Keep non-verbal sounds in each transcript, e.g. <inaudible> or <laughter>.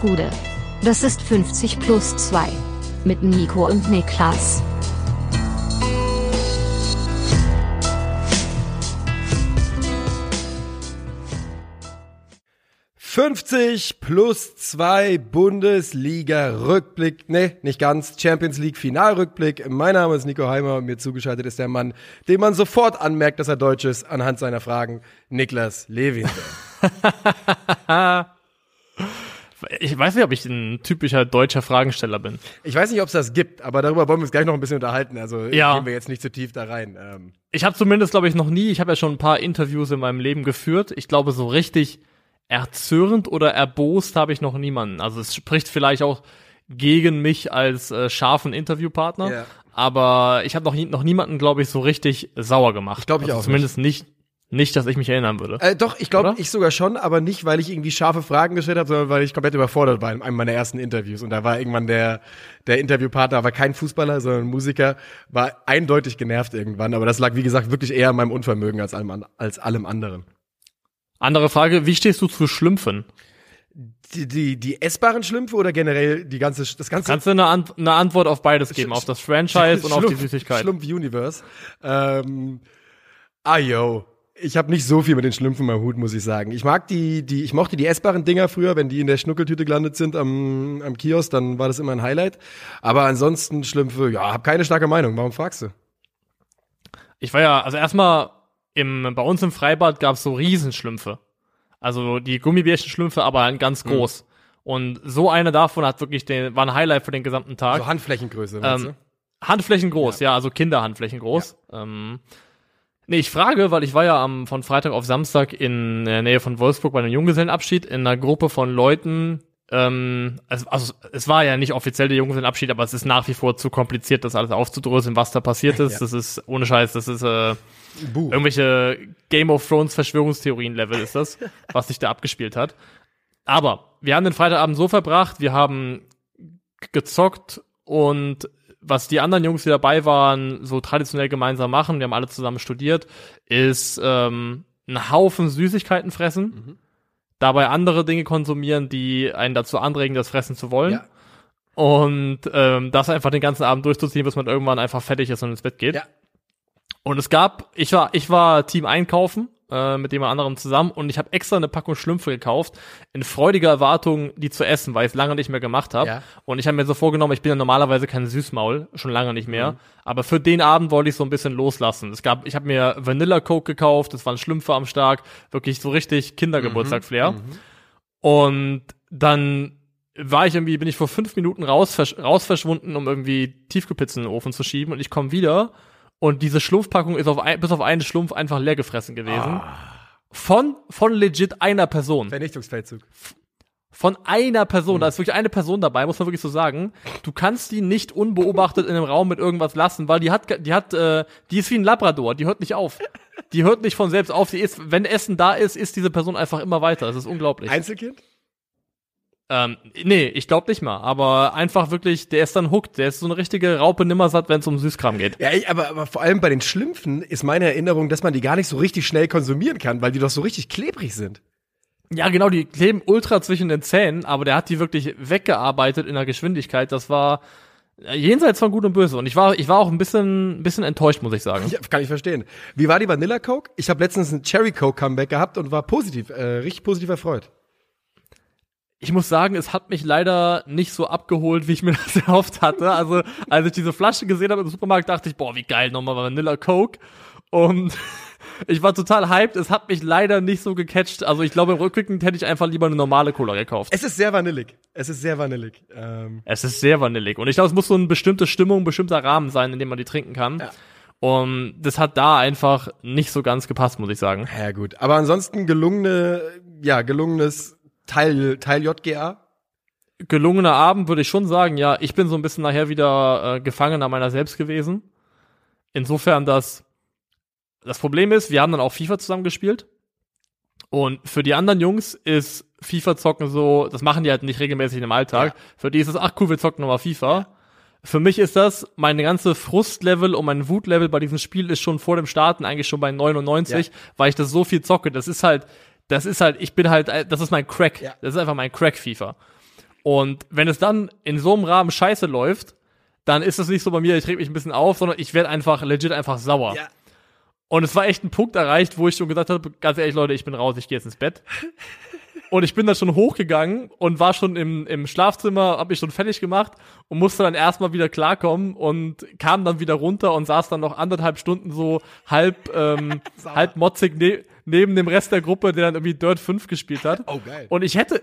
Gude. Das ist 50 plus 2. Mit Nico und Niklas. »50 plus 2 Bundesliga-Rückblick«, ne, nicht ganz, Champions League-Finalrückblick. Mein Name ist Nico Heimer und mir zugeschaltet ist der Mann, dem man sofort anmerkt, dass er Deutsch ist, anhand seiner Fragen, Niklas Levin. <laughs> Ich weiß nicht, ob ich ein typischer deutscher Fragensteller bin. Ich weiß nicht, ob es das gibt, aber darüber wollen wir uns gleich noch ein bisschen unterhalten. Also Ja. gehen wir jetzt nicht zu tief da rein. Ähm, Ich habe zumindest, glaube ich, noch nie, ich habe ja schon ein paar Interviews in meinem Leben geführt. Ich glaube, so richtig erzürnt oder erbost habe ich noch niemanden. Also es spricht vielleicht auch gegen mich als äh, scharfen Interviewpartner. Ja. Aber ich habe noch, nie- noch niemanden, glaube ich, so richtig sauer gemacht. Glaub ich also auch Zumindest nicht. nicht, dass ich mich erinnern würde. äh, doch, ich glaube, ich sogar schon, aber nicht, weil ich irgendwie scharfe Fragen gestellt habe, sondern weil ich komplett überfordert war in einem meiner ersten Interviews. Und da war irgendwann der, der Interviewpartner, war kein Fußballer, sondern ein Musiker, war eindeutig genervt irgendwann. Aber das lag, wie gesagt, wirklich eher an meinem Unvermögen als allem, als allem anderen. Andere Frage, wie stehst du zu Schlümpfen? Die, die, die essbaren Schlümpfe oder generell die ganze, das ganze Kannst du eine, Ant eine Antwort auf beides geben, auf das Franchise und auf die Schlumpf- Süßigkeit? Schlumpf Universe. Ähm, ah yo. Ich habe nicht so viel mit den Schlümpfen im Hut, muss ich sagen. Ich mag die, die, ich mochte die essbaren Dinger früher, wenn die in der Schnuckeltüte gelandet sind am, am Kiosk, dann war das immer ein Highlight. Aber ansonsten Schlümpfe, ja, hab keine starke Meinung. Warum fragst du? Ich war ja, also erstmal im, bei uns im Freibad gab's so Riesenschlümpfe. Also die Gummibärchenschlümpfe, aber ein ganz Mhm. groß. Und so eine davon hat wirklich den, war ein Highlight für den gesamten Tag. So Handflächengröße, Ähm, Handflächen groß, ja, also Kinderhandflächen groß. Ähm, nee, ich frage, weil ich war ja am, von Freitag auf Samstag in der Nähe von Wolfsburg bei einem Junggesellenabschied in einer Gruppe von Leuten. Ähm, also, also es war ja nicht offiziell der Junggesellenabschied, aber es ist nach wie vor zu kompliziert, das alles aufzudröseln, was da passiert <laughs> ist. Ja. Das ist ohne Scheiß, das ist äh, du? Buch. irgendwelche Game of Thrones Verschwörungstheorien-Level ist das, <laughs> was sich da abgespielt hat. Aber wir haben den Freitagabend so verbracht, wir haben gezockt und was die anderen Jungs, die dabei waren, so traditionell gemeinsam machen, wir haben alle zusammen studiert, ist ähm, einen Haufen Süßigkeiten fressen, dabei andere Dinge konsumieren, die einen dazu anregen, das fressen zu wollen. Ja. Und ähm, das einfach den ganzen Abend durchzuziehen, bis man irgendwann einfach fertig ist und ins Bett geht. Ja. Und es gab, ich war, ich war Team Einkaufen äh, mit jemand anderem zusammen und ich habe extra eine Packung Schlümpfe gekauft, in freudiger Erwartung, die zu essen, weil ich es lange nicht mehr gemacht habe. Ja. Und ich habe mir so vorgenommen, ich bin ja normalerweise kein Süßmaul, schon lange nicht Mhm. mehr. Aber für den Abend wollte ich so ein bisschen loslassen. Es gab, ich habe mir Vanilla Coke gekauft, es waren Schlümpfe am Start, wirklich so richtig Kindergeburtstag-Flair. Mhm. Und dann war ich irgendwie, bin ich vor fünf Minuten raus, raus verschwunden, um irgendwie Tiefgepizza in den Ofen zu schieben und ich komme wieder und diese Schlumpfpackung ist auf ein, bis auf einen Schlumpf einfach leer gefressen gewesen. Von, von legit einer Person. Vernichtungsfeldzug. Von einer Person. Da ist wirklich eine Person dabei, muss man wirklich so sagen. Du kannst die nicht unbeobachtet in einem Raum mit irgendwas lassen, weil die hat, die hat, äh, die ist wie ein Labrador, die hört nicht auf. Die hört nicht von selbst auf. Die ist, wenn Essen da ist, ist diese Person einfach immer weiter. Das ist unglaublich. Einzelkind? Ähm, nee, ich glaube nicht mal. Aber einfach wirklich, der ist dann hooked. Der ist so eine richtige Raupe nimmersatt, wenn es um Süßkram geht. Ja, ich- aber, aber vor allem bei den Schlümpfen ist meine Erinnerung, dass man die gar nicht so richtig schnell konsumieren kann, weil die doch so richtig klebrig sind. Ja, genau, die kleben ultra zwischen den Zähnen, aber der hat die wirklich weggearbeitet in der Geschwindigkeit. Das war äh, jenseits von Gut und Böse. Und ich war, ich war auch ein bisschen, ein bisschen enttäuscht, muss ich sagen. Ja, kann ich verstehen. Wie war die Vanilla Coke? Ich habe letztens ein Cherry Coke Comeback gehabt und war positiv, äh, richtig positiv erfreut. Ich muss sagen, es hat mich leider nicht so abgeholt, wie ich mir <laughs> das erhofft hatte. Also, als ich diese Flasche gesehen habe im Supermarkt, dachte ich, boah, wie geil, nochmal Vanilla Coke. Und <laughs> ich war total hyped. Es hat mich leider nicht so gecatcht. Also, ich glaube, rückblickend hätte ich einfach lieber eine normale Cola gekauft. Es ist sehr vanillig. Es ist sehr vanillig. Ähm, Es ist sehr vanillig. Und ich glaube, es muss so eine bestimmte Stimmung, ein bestimmter Rahmen sein, in dem man die trinken kann. Ja. Und das hat da einfach nicht so ganz gepasst, muss ich sagen. ja gut. Aber ansonsten gelungene, ja, gelungenes Teil, Teil JGA. gelungener Abend, würde ich schon sagen. Ja, ich bin so ein bisschen nachher wieder äh, Gefangener meiner selbst gewesen. Insofern, dass das Problem ist, wir haben dann auch FIFA zusammen gespielt. Und für die anderen Jungs ist FIFA zocken so, das machen die halt nicht regelmäßig im Alltag. Für die ist es, ach cool, wir zocken nochmal FIFA. Für mich ist das, meine ganze Frustlevel und mein Wutlevel bei diesem Spiel ist schon vor dem Starten eigentlich schon bei 99, Ja. weil ich das so viel zocke. Das ist halt, das ist halt, ich bin halt, das ist mein Crack. Ja. Das ist einfach mein Crack FIFA. Und wenn es dann in so einem Rahmen scheiße läuft, dann ist es nicht so bei mir, ich reg mich ein bisschen auf, sondern ich werde einfach legit einfach sauer. Ja. Und es war echt ein Punkt erreicht, wo ich schon gesagt habe, ganz ehrlich, Leute, ich bin raus, ich gehe jetzt ins Bett. <laughs> Und ich bin dann schon hochgegangen und war schon im, im Schlafzimmer, hab mich schon fertig gemacht und musste dann erstmal wieder klarkommen und kam dann wieder runter und saß dann noch anderthalb Stunden so halb, ähm, <laughs> halb motzig ne neben dem Rest der Gruppe, der dann irgendwie Dirt 5 gespielt hat. Oh, geil. Und ich hätte,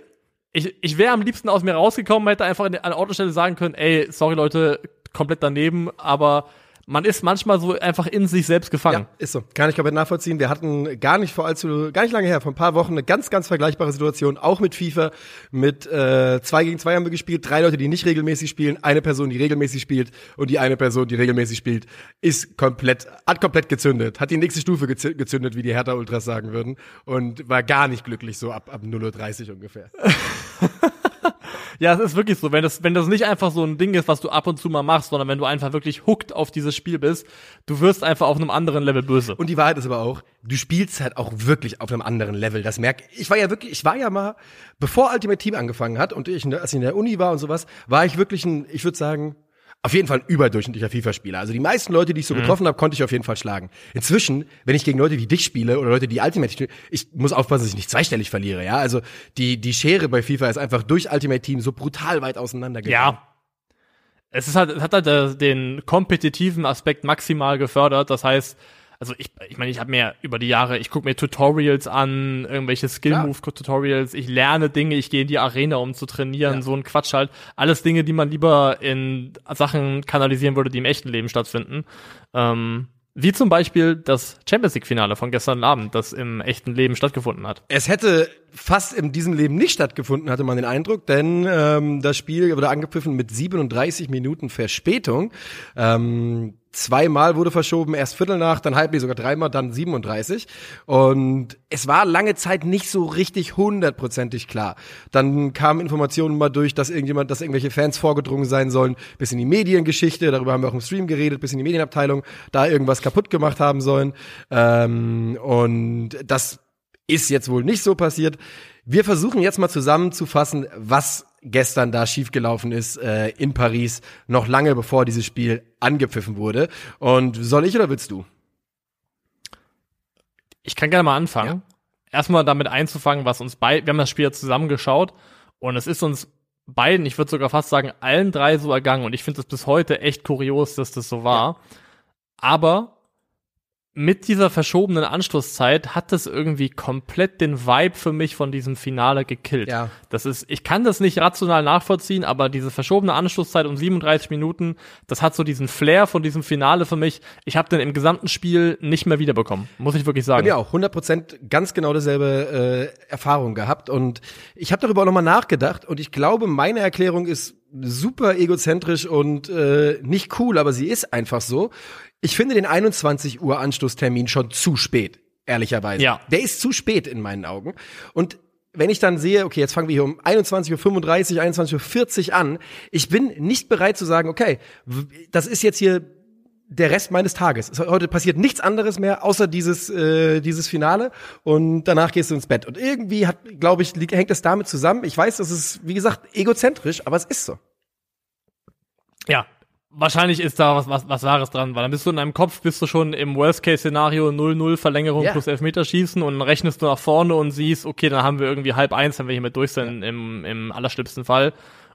ich, ich wäre am liebsten aus mir rausgekommen, hätte einfach an der Autostelle sagen können, ey, sorry Leute, komplett daneben, aber man ist manchmal so einfach in sich selbst gefangen. Ja, ist so. Kann ich komplett nachvollziehen. Wir hatten gar nicht vor allzu, gar nicht lange her, vor ein paar Wochen eine ganz, ganz vergleichbare Situation, auch mit FIFA. Mit äh, zwei gegen zwei haben wir gespielt, drei Leute, die nicht regelmäßig spielen, eine Person, die regelmäßig spielt und die eine Person, die regelmäßig spielt, ist komplett, hat komplett gezündet, hat die nächste Stufe gez- gezündet, wie die Hertha Ultras sagen würden und war gar nicht glücklich so ab, ab 0.30 Uhr ungefähr. <laughs> Ja, es ist wirklich so, wenn das, wenn das nicht einfach so ein Ding ist, was du ab und zu mal machst, sondern wenn du einfach wirklich hooked auf dieses Spiel bist, du wirst einfach auf einem anderen Level böse. Und die Wahrheit ist aber auch, du spielst halt auch wirklich auf einem anderen Level. Das merk ich. war ja wirklich, ich war ja mal, bevor Ultimate Team angefangen hat und ich, als ich in der Uni war und sowas, war ich wirklich ein, ich würde sagen, auf jeden Fall ein überdurchschnittlicher FIFA-Spieler. Also die meisten Leute, die ich so getroffen habe, konnte ich auf jeden Fall schlagen. Inzwischen, wenn ich gegen Leute wie dich spiele oder Leute, die Ultimate spielen, ich muss aufpassen, dass ich nicht zweistellig verliere. Ja, also die die Schere bei FIFA ist einfach durch Ultimate Team so brutal weit auseinandergegangen. Ja. Es ist halt, es hat halt äh, den kompetitiven Aspekt maximal gefördert. Das heißt, also ich, ich meine, ich habe mir über die Jahre, ich gucke mir Tutorials an, irgendwelche Skill-Move-Tutorials, ich lerne Dinge, ich gehe in die Arena, um zu trainieren, Ja. so ein Quatsch halt. Alles Dinge, die man lieber in Sachen kanalisieren würde, die im echten Leben stattfinden. Ähm, wie zum Beispiel das Champions League-Finale von gestern Abend, das im echten Leben stattgefunden hat. Es hätte fast in diesem Leben nicht stattgefunden, hatte man den Eindruck, denn ähm, das Spiel wurde angepfiffen mit 37 Minuten Verspätung. Ähm, zweimal wurde verschoben, erst Viertel nach, dann halb, sogar dreimal, dann 37. Und es war lange Zeit nicht so richtig hundertprozentig klar. Dann kamen Informationen mal durch, dass irgendjemand, dass irgendwelche Fans vorgedrungen sein sollen, bis in die Mediengeschichte, darüber haben wir auch im Stream geredet, bis in die Medienabteilung, da irgendwas kaputt gemacht haben sollen. Ähm, und das ist jetzt wohl nicht so passiert. Wir versuchen jetzt mal zusammenzufassen, was gestern da schiefgelaufen ist äh, in Paris, noch lange bevor dieses Spiel angepfiffen wurde. Und soll ich oder willst du? Ich kann gerne mal anfangen. Erstmal damit einzufangen, was uns bei, wir haben das Spiel ja zusammen geschaut und es ist uns beiden, ich würde sogar fast sagen, allen drei so ergangen und ich finde es bis heute echt kurios, dass das so war. Aber mit dieser verschobenen Anschlusszeit hat das irgendwie komplett den Vibe für mich von diesem Finale gekillt. Ja. Das ist, ich kann das nicht rational nachvollziehen, aber diese verschobene Anschlusszeit um 37 Minuten, das hat so diesen Flair von diesem Finale für mich. Ich habe den im gesamten Spiel nicht mehr wiederbekommen, muss ich wirklich sagen. mir auch 100% ganz genau dieselbe äh, Erfahrung gehabt und ich habe darüber auch nochmal nachgedacht und ich glaube, meine Erklärung ist super egozentrisch und äh, nicht cool, aber sie ist einfach so. Ich finde den 21 Uhr Anschlusstermin schon zu spät, ehrlicherweise. Ja. Der ist zu spät in meinen Augen und wenn ich dann sehe, okay, jetzt fangen wir hier um 21.35 Uhr, 21.40 Uhr an, ich bin nicht bereit zu sagen, okay, das ist jetzt hier der Rest meines Tages. Es- Heute passiert nichts anderes mehr, außer dieses, äh, dieses Finale und danach gehst du ins Bett. Und irgendwie hat, glaube ich, hängt das damit zusammen. Ich weiß, das ist, wie gesagt, egozentrisch, aber es ist so. Ja, wahrscheinlich ist da was, was, was Wahres dran, weil dann bist du in deinem Kopf, bist du schon im Worst-Case-Szenario 0-0 Verlängerung Ja. plus Elfmeterschießen und dann rechnest du nach vorne und siehst, okay, dann haben wir irgendwie halb eins, wenn wir hiermit durch sind, im, im allerschlimmsten Fall.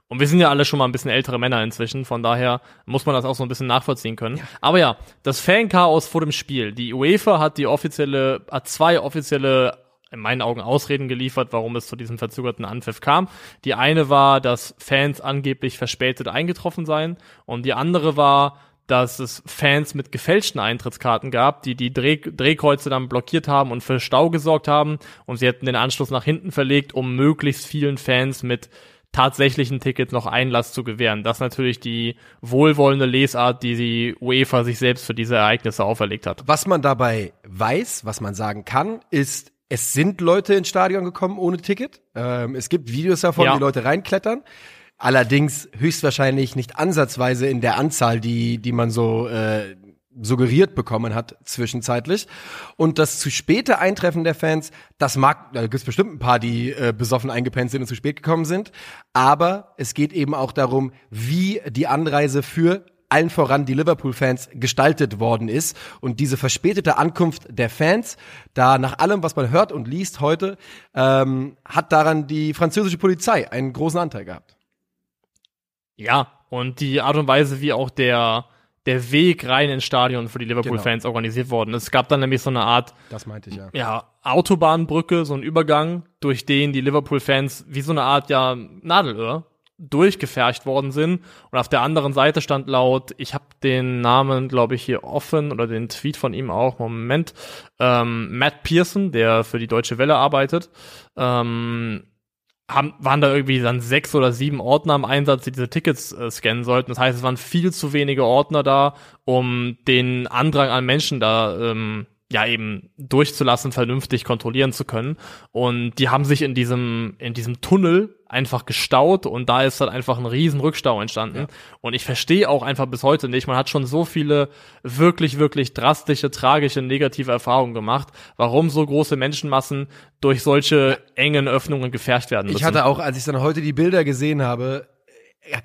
Und wir sind ja alle schon mal ein bisschen ältere Männer inzwischen, von daher muss man das auch so ein bisschen nachvollziehen können. Aber ja, das Fan-Chaos vor dem Spiel. Die UEFA hat die offizielle, hat zwei offizielle in meinen Augen Ausreden geliefert, warum es zu diesem verzögerten Anpfiff kam. Die eine war, dass Fans angeblich verspätet eingetroffen seien und die andere war, dass es Fans mit gefälschten Eintrittskarten gab, die die Dreh Drehkreuze dann blockiert haben und für Stau gesorgt haben und sie hätten den Anschluss nach hinten verlegt, um möglichst vielen Fans mit tatsächlichen Tickets noch Einlass zu gewähren. Das ist natürlich die wohlwollende Lesart, die die UEFA sich selbst für diese Ereignisse auferlegt hat. Was man dabei weiß, was man sagen kann, ist, es sind Leute ins Stadion gekommen ohne Ticket. Ähm, es gibt Videos davon, Ja. wie Leute reinklettern. Allerdings höchstwahrscheinlich nicht ansatzweise in der Anzahl, die, die man so, äh, suggeriert bekommen hat zwischenzeitlich. Und das zu späte Eintreffen der Fans, das mag, da gibt es bestimmt ein paar, die äh, besoffen eingepennt sind und zu spät gekommen sind. Aber es geht eben auch darum, wie die Anreise für allen voran die Liverpool-Fans gestaltet worden ist. Und diese verspätete Ankunft der Fans, da nach allem, was man hört und liest heute, ähm, hat daran die französische Polizei einen großen Anteil gehabt. Ja, und die Art und Weise, wie auch der der Weg rein ins Stadion für die Liverpool-Fans genau. organisiert worden. Es gab dann nämlich so eine Art, das meinte ich ja, ja Autobahnbrücke, so ein Übergang, durch den die Liverpool-Fans wie so eine Art ja Nadelöhr durchgefercht worden sind. Und auf der anderen Seite stand laut, ich habe den Namen, glaube ich, hier offen oder den Tweet von ihm auch, Moment, ähm, Matt Pearson, der für die Deutsche Welle arbeitet, ähm, haben, waren da irgendwie dann sechs oder sieben Ordner im Einsatz, die diese Tickets äh, scannen sollten. Das heißt, es waren viel zu wenige Ordner da, um den Andrang an Menschen da ähm, ja eben durchzulassen, vernünftig kontrollieren zu können. Und die haben sich in diesem, in diesem Tunnel einfach gestaut und da ist dann einfach ein riesen Rückstau entstanden. Ja. Und ich verstehe auch einfach bis heute nicht, man hat schon so viele wirklich, wirklich drastische, tragische, negative Erfahrungen gemacht, warum so große Menschenmassen durch solche engen Öffnungen gefärcht werden müssen. Ich hatte auch, als ich dann heute die Bilder gesehen habe,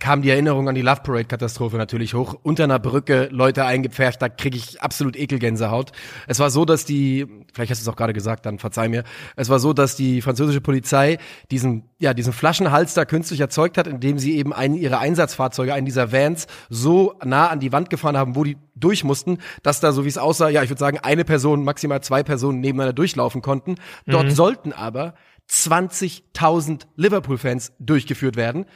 kam die Erinnerung an die Love Parade Katastrophe natürlich hoch. Unter einer Brücke Leute eingepfercht, da kriege ich absolut Ekelgänsehaut. Es war so, dass die, vielleicht hast du es auch gerade gesagt, dann verzeih mir. Es war so, dass die französische Polizei diesen, ja, diesen Flaschenhals da künstlich erzeugt hat, indem sie eben einen ihrer Einsatzfahrzeuge, einen dieser Vans, so nah an die Wand gefahren haben, wo die durch mussten, dass da, so wie es aussah, ja, ich würde sagen, eine Person, maximal zwei Personen nebeneinander durchlaufen konnten. Dort mhm. sollten aber 20.000 Liverpool-Fans durchgeführt werden,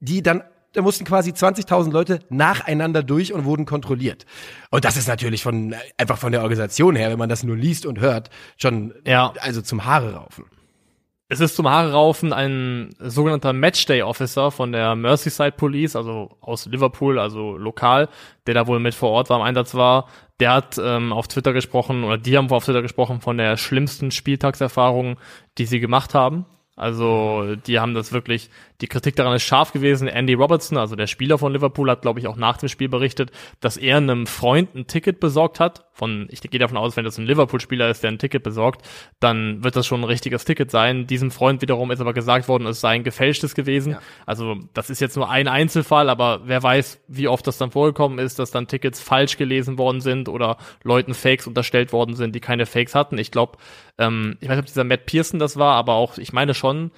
die dann da mussten quasi 20.000 Leute nacheinander durch und wurden kontrolliert. Und das ist natürlich von einfach von der Organisation her, wenn man das nur liest und hört, schon ja. also zum Haare raufen. Es ist zum Haare raufen ein sogenannter Matchday Officer von der Merseyside Police, also aus Liverpool, also lokal, der da wohl mit vor Ort war, im Einsatz war. Der hat ähm, auf Twitter gesprochen, oder die haben auf Twitter gesprochen von der schlimmsten Spieltagserfahrung, die sie gemacht haben. Also die haben das wirklich, die Kritik daran ist scharf gewesen. Andy Robertson, also der Spieler von Liverpool, hat, glaube ich, auch nach dem Spiel berichtet, dass er einem Freund ein Ticket besorgt hat. Von, ich gehe davon aus, wenn das ein Liverpool-Spieler ist, der ein Ticket besorgt, dann wird das schon ein richtiges Ticket sein. Diesem Freund wiederum ist aber gesagt worden, es sei ein gefälschtes gewesen. Ja. Also das ist jetzt nur ein Einzelfall, aber wer weiß, wie oft das dann vorgekommen ist, dass dann Tickets falsch gelesen worden sind oder Leuten Fakes unterstellt worden sind, die keine Fakes hatten. Ich glaube, ähm, ich weiß nicht, ob dieser Matt Pearson das war, aber auch, ich meine schon,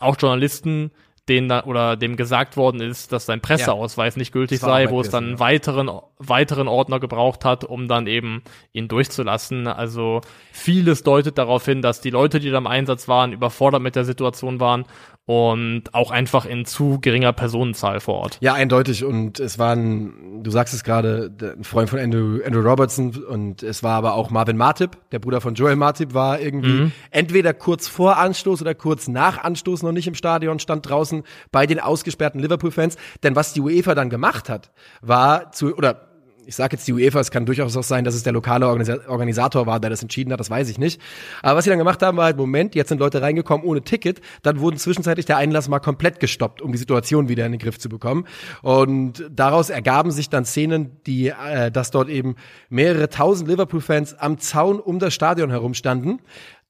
auch Journalisten, denen da, oder dem gesagt worden ist, dass sein Presseausweis ja. nicht gültig sei, wo es dann einen weiteren, weiteren Ordner gebraucht hat, um dann eben ihn durchzulassen. Also vieles deutet darauf hin, dass die Leute, die da im Einsatz waren, überfordert mit der Situation waren und auch einfach in zu geringer Personenzahl vor Ort. Ja, eindeutig. Und es waren, du sagst es gerade, ein Freund von Andrew, Andrew Robertson und es war aber auch Marvin Martip, der Bruder von Joel Martip, war irgendwie mhm. entweder kurz vor Anstoß oder kurz nach Anstoß noch nicht im Stadion, stand draußen bei den ausgesperrten Liverpool-Fans. Denn was die UEFA dann gemacht hat, war zu, oder ich sage jetzt die UEFA, es kann durchaus auch sein, dass es der lokale Organisator war, der das entschieden hat, das weiß ich nicht. Aber was sie dann gemacht haben, war halt, Moment, jetzt sind Leute reingekommen ohne Ticket, dann wurden zwischenzeitlich der Einlass mal komplett gestoppt, um die Situation wieder in den Griff zu bekommen. Und daraus ergaben sich dann Szenen, die, äh, dass dort eben mehrere tausend Liverpool-Fans am Zaun um das Stadion herumstanden.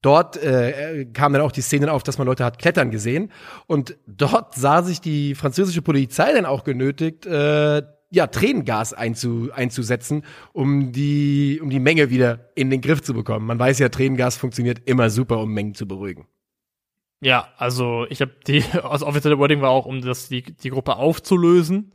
Dort äh, kam dann auch die Szene auf, dass man Leute hat klettern gesehen. Und dort sah sich die französische Polizei dann auch genötigt, äh, ja, Tränengas einzu, einzusetzen, um die, um die Menge wieder in den Griff zu bekommen. Man weiß ja, Tränengas funktioniert immer super, um Mengen zu beruhigen. Ja, also ich habe die, <laughs> das offizielle Wording war auch, um das, die, die Gruppe aufzulösen.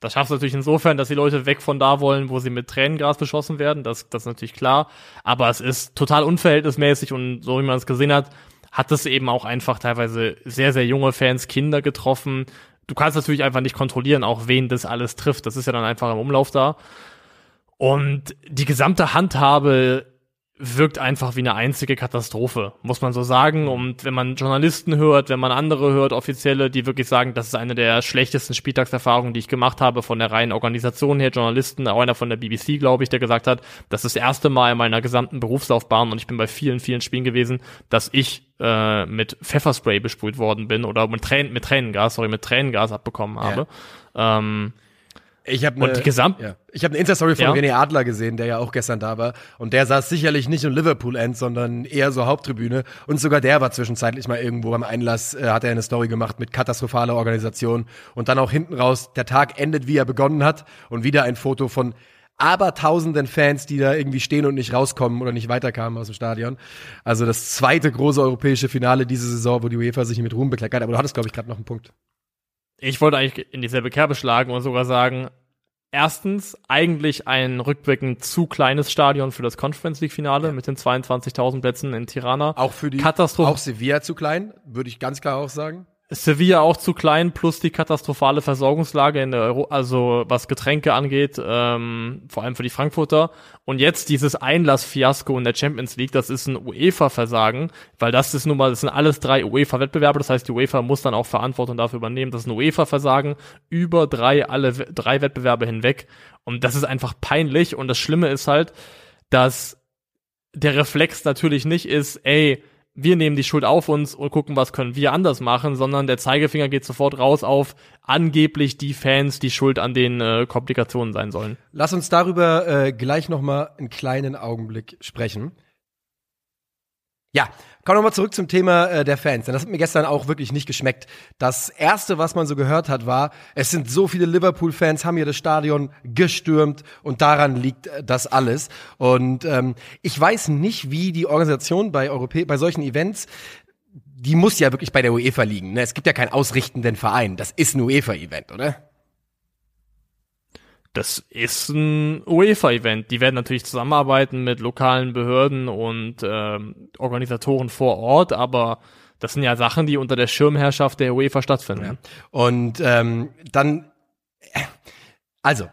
Das schafft natürlich insofern, dass die Leute weg von da wollen, wo sie mit Tränengas beschossen werden. Das, das ist natürlich klar. Aber es ist total unverhältnismäßig und so wie man es gesehen hat, hat es eben auch einfach teilweise sehr, sehr junge Fans, Kinder getroffen, du kannst natürlich einfach nicht kontrollieren, auch wen das alles trifft. Das ist ja dann einfach im Umlauf da. Und die gesamte Handhabe wirkt einfach wie eine einzige Katastrophe, muss man so sagen. Und wenn man Journalisten hört, wenn man andere hört, offizielle, die wirklich sagen, das ist eine der schlechtesten Spieltagserfahrungen, die ich gemacht habe, von der reinen Organisation her, Journalisten, auch einer von der BBC, glaube ich, der gesagt hat, das ist das erste Mal in meiner gesamten Berufslaufbahn und ich bin bei vielen, vielen Spielen gewesen, dass ich äh, mit Pfefferspray besprüht worden bin oder mit, Tränen, mit Tränengas, sorry, mit Tränengas abbekommen habe. Ja. Ähm, Ich habe eine, Gesamt ja. ich hab eine Insta-Story von Ja. René Adler gesehen, der ja auch gestern da war. Und der saß sicherlich nicht im Liverpool-End, sondern eher so Haupttribüne. Und sogar der war zwischenzeitlich mal irgendwo beim Einlass, äh, hat er eine Story gemacht mit katastrophaler Organisation. Und dann auch hinten raus, der Tag endet, wie er begonnen hat. Und wieder ein Foto von abertausenden Fans, die da irgendwie stehen und nicht rauskommen oder nicht weiterkamen aus dem Stadion. Also das zweite große europäische Finale diese Saison, wo die UEFA sich mit Ruhm bekleckert. Aber du hattest, glaube ich, gerade noch einen Punkt. Ich wollte eigentlich in dieselbe Kerbe schlagen und sogar sagen, erstens eigentlich ein rückblickend zu kleines Stadion für das Conference League Finale mit den 22.000 Plätzen in Tirana. Auch für die, Katastroph- auch Sevilla zu klein, würde ich ganz klar auch sagen. Sevilla auch zu klein, plus die katastrophale Versorgungslage in der Euro, also was Getränke angeht, ähm, vor allem für die Frankfurter. Und jetzt dieses Einlassfiasko in der Champions League, das ist ein UEFA-Versagen, weil das ist nun mal, das sind alles drei UEFA-Wettbewerbe, das heißt, die UEFA muss dann auch Verantwortung dafür übernehmen. Das ist ein UEFA-Versagen über drei, alle drei Wettbewerbe hinweg. Und das ist einfach peinlich. Und das Schlimme ist halt, dass der Reflex natürlich nicht ist, ey, wir nehmen die Schuld auf uns und gucken, was können wir anders machen, sondern der Zeigefinger geht sofort raus auf angeblich die Fans, die schuld an den äh, Komplikationen sein sollen. Lass uns darüber äh, gleich noch mal einen kleinen Augenblick sprechen. Ja, kommen wir mal zurück zum Thema äh, der Fans. Denn das hat mir gestern auch wirklich nicht geschmeckt. Das erste, was man so gehört hat, war, es sind so viele Liverpool-Fans, haben hier das Stadion gestürmt und daran liegt äh, das alles. Und ähm, ich weiß nicht, wie die Organisation bei Europä bei solchen Events die muss ja wirklich bei der UEFA liegen. Ne? Es gibt ja keinen ausrichtenden Verein. Das ist ein UEFA-Event, oder? Das ist ein UEFA-Event. Die werden natürlich zusammenarbeiten mit lokalen Behörden und ähm, Organisatoren vor Ort, aber das sind ja Sachen, die unter der Schirmherrschaft der UEFA stattfinden. Und ähm, dann, äh, also,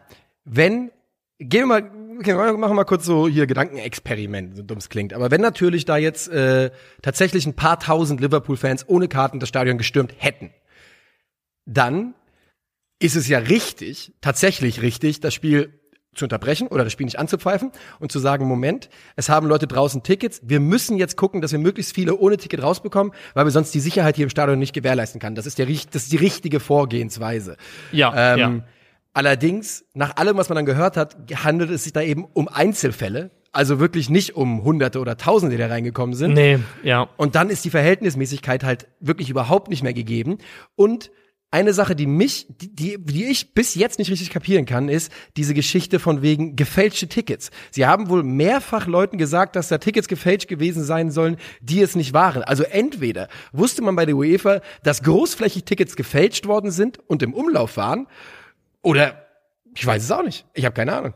wenn, gehen wir mal, okay, machen wir mal kurz so hier Gedankenexperiment, so dumm es klingt. Aber wenn natürlich da jetzt äh, tatsächlich ein paar tausend Liverpool-Fans ohne Karten das Stadion gestürmt hätten, dann ist es ja richtig, tatsächlich richtig, das Spiel zu unterbrechen oder das Spiel nicht anzupfeifen und zu sagen, Moment, es haben Leute draußen Tickets, wir müssen jetzt gucken, dass wir möglichst viele ohne Ticket rausbekommen, weil wir sonst die Sicherheit hier im Stadion nicht gewährleisten kann. Das ist, der, das ist die richtige Vorgehensweise. Ja, Ähm, ja. Allerdings, nach allem, was man dann gehört hat, handelt es sich da eben um Einzelfälle, also wirklich nicht um Hunderte oder Tausende, die da reingekommen sind. Nee, ja. Und dann ist die Verhältnismäßigkeit halt wirklich überhaupt nicht mehr gegeben. Und eine Sache, die mich, die, die, ich bis jetzt nicht richtig kapieren kann, ist diese Geschichte von wegen gefälschte Tickets. Sie haben wohl mehrfach Leuten gesagt, dass da Tickets gefälscht gewesen sein sollen, die es nicht waren. Also entweder wusste man bei der UEFA, dass großflächig Tickets gefälscht worden sind und im Umlauf waren, oder ich weiß es auch nicht. Ich habe keine Ahnung.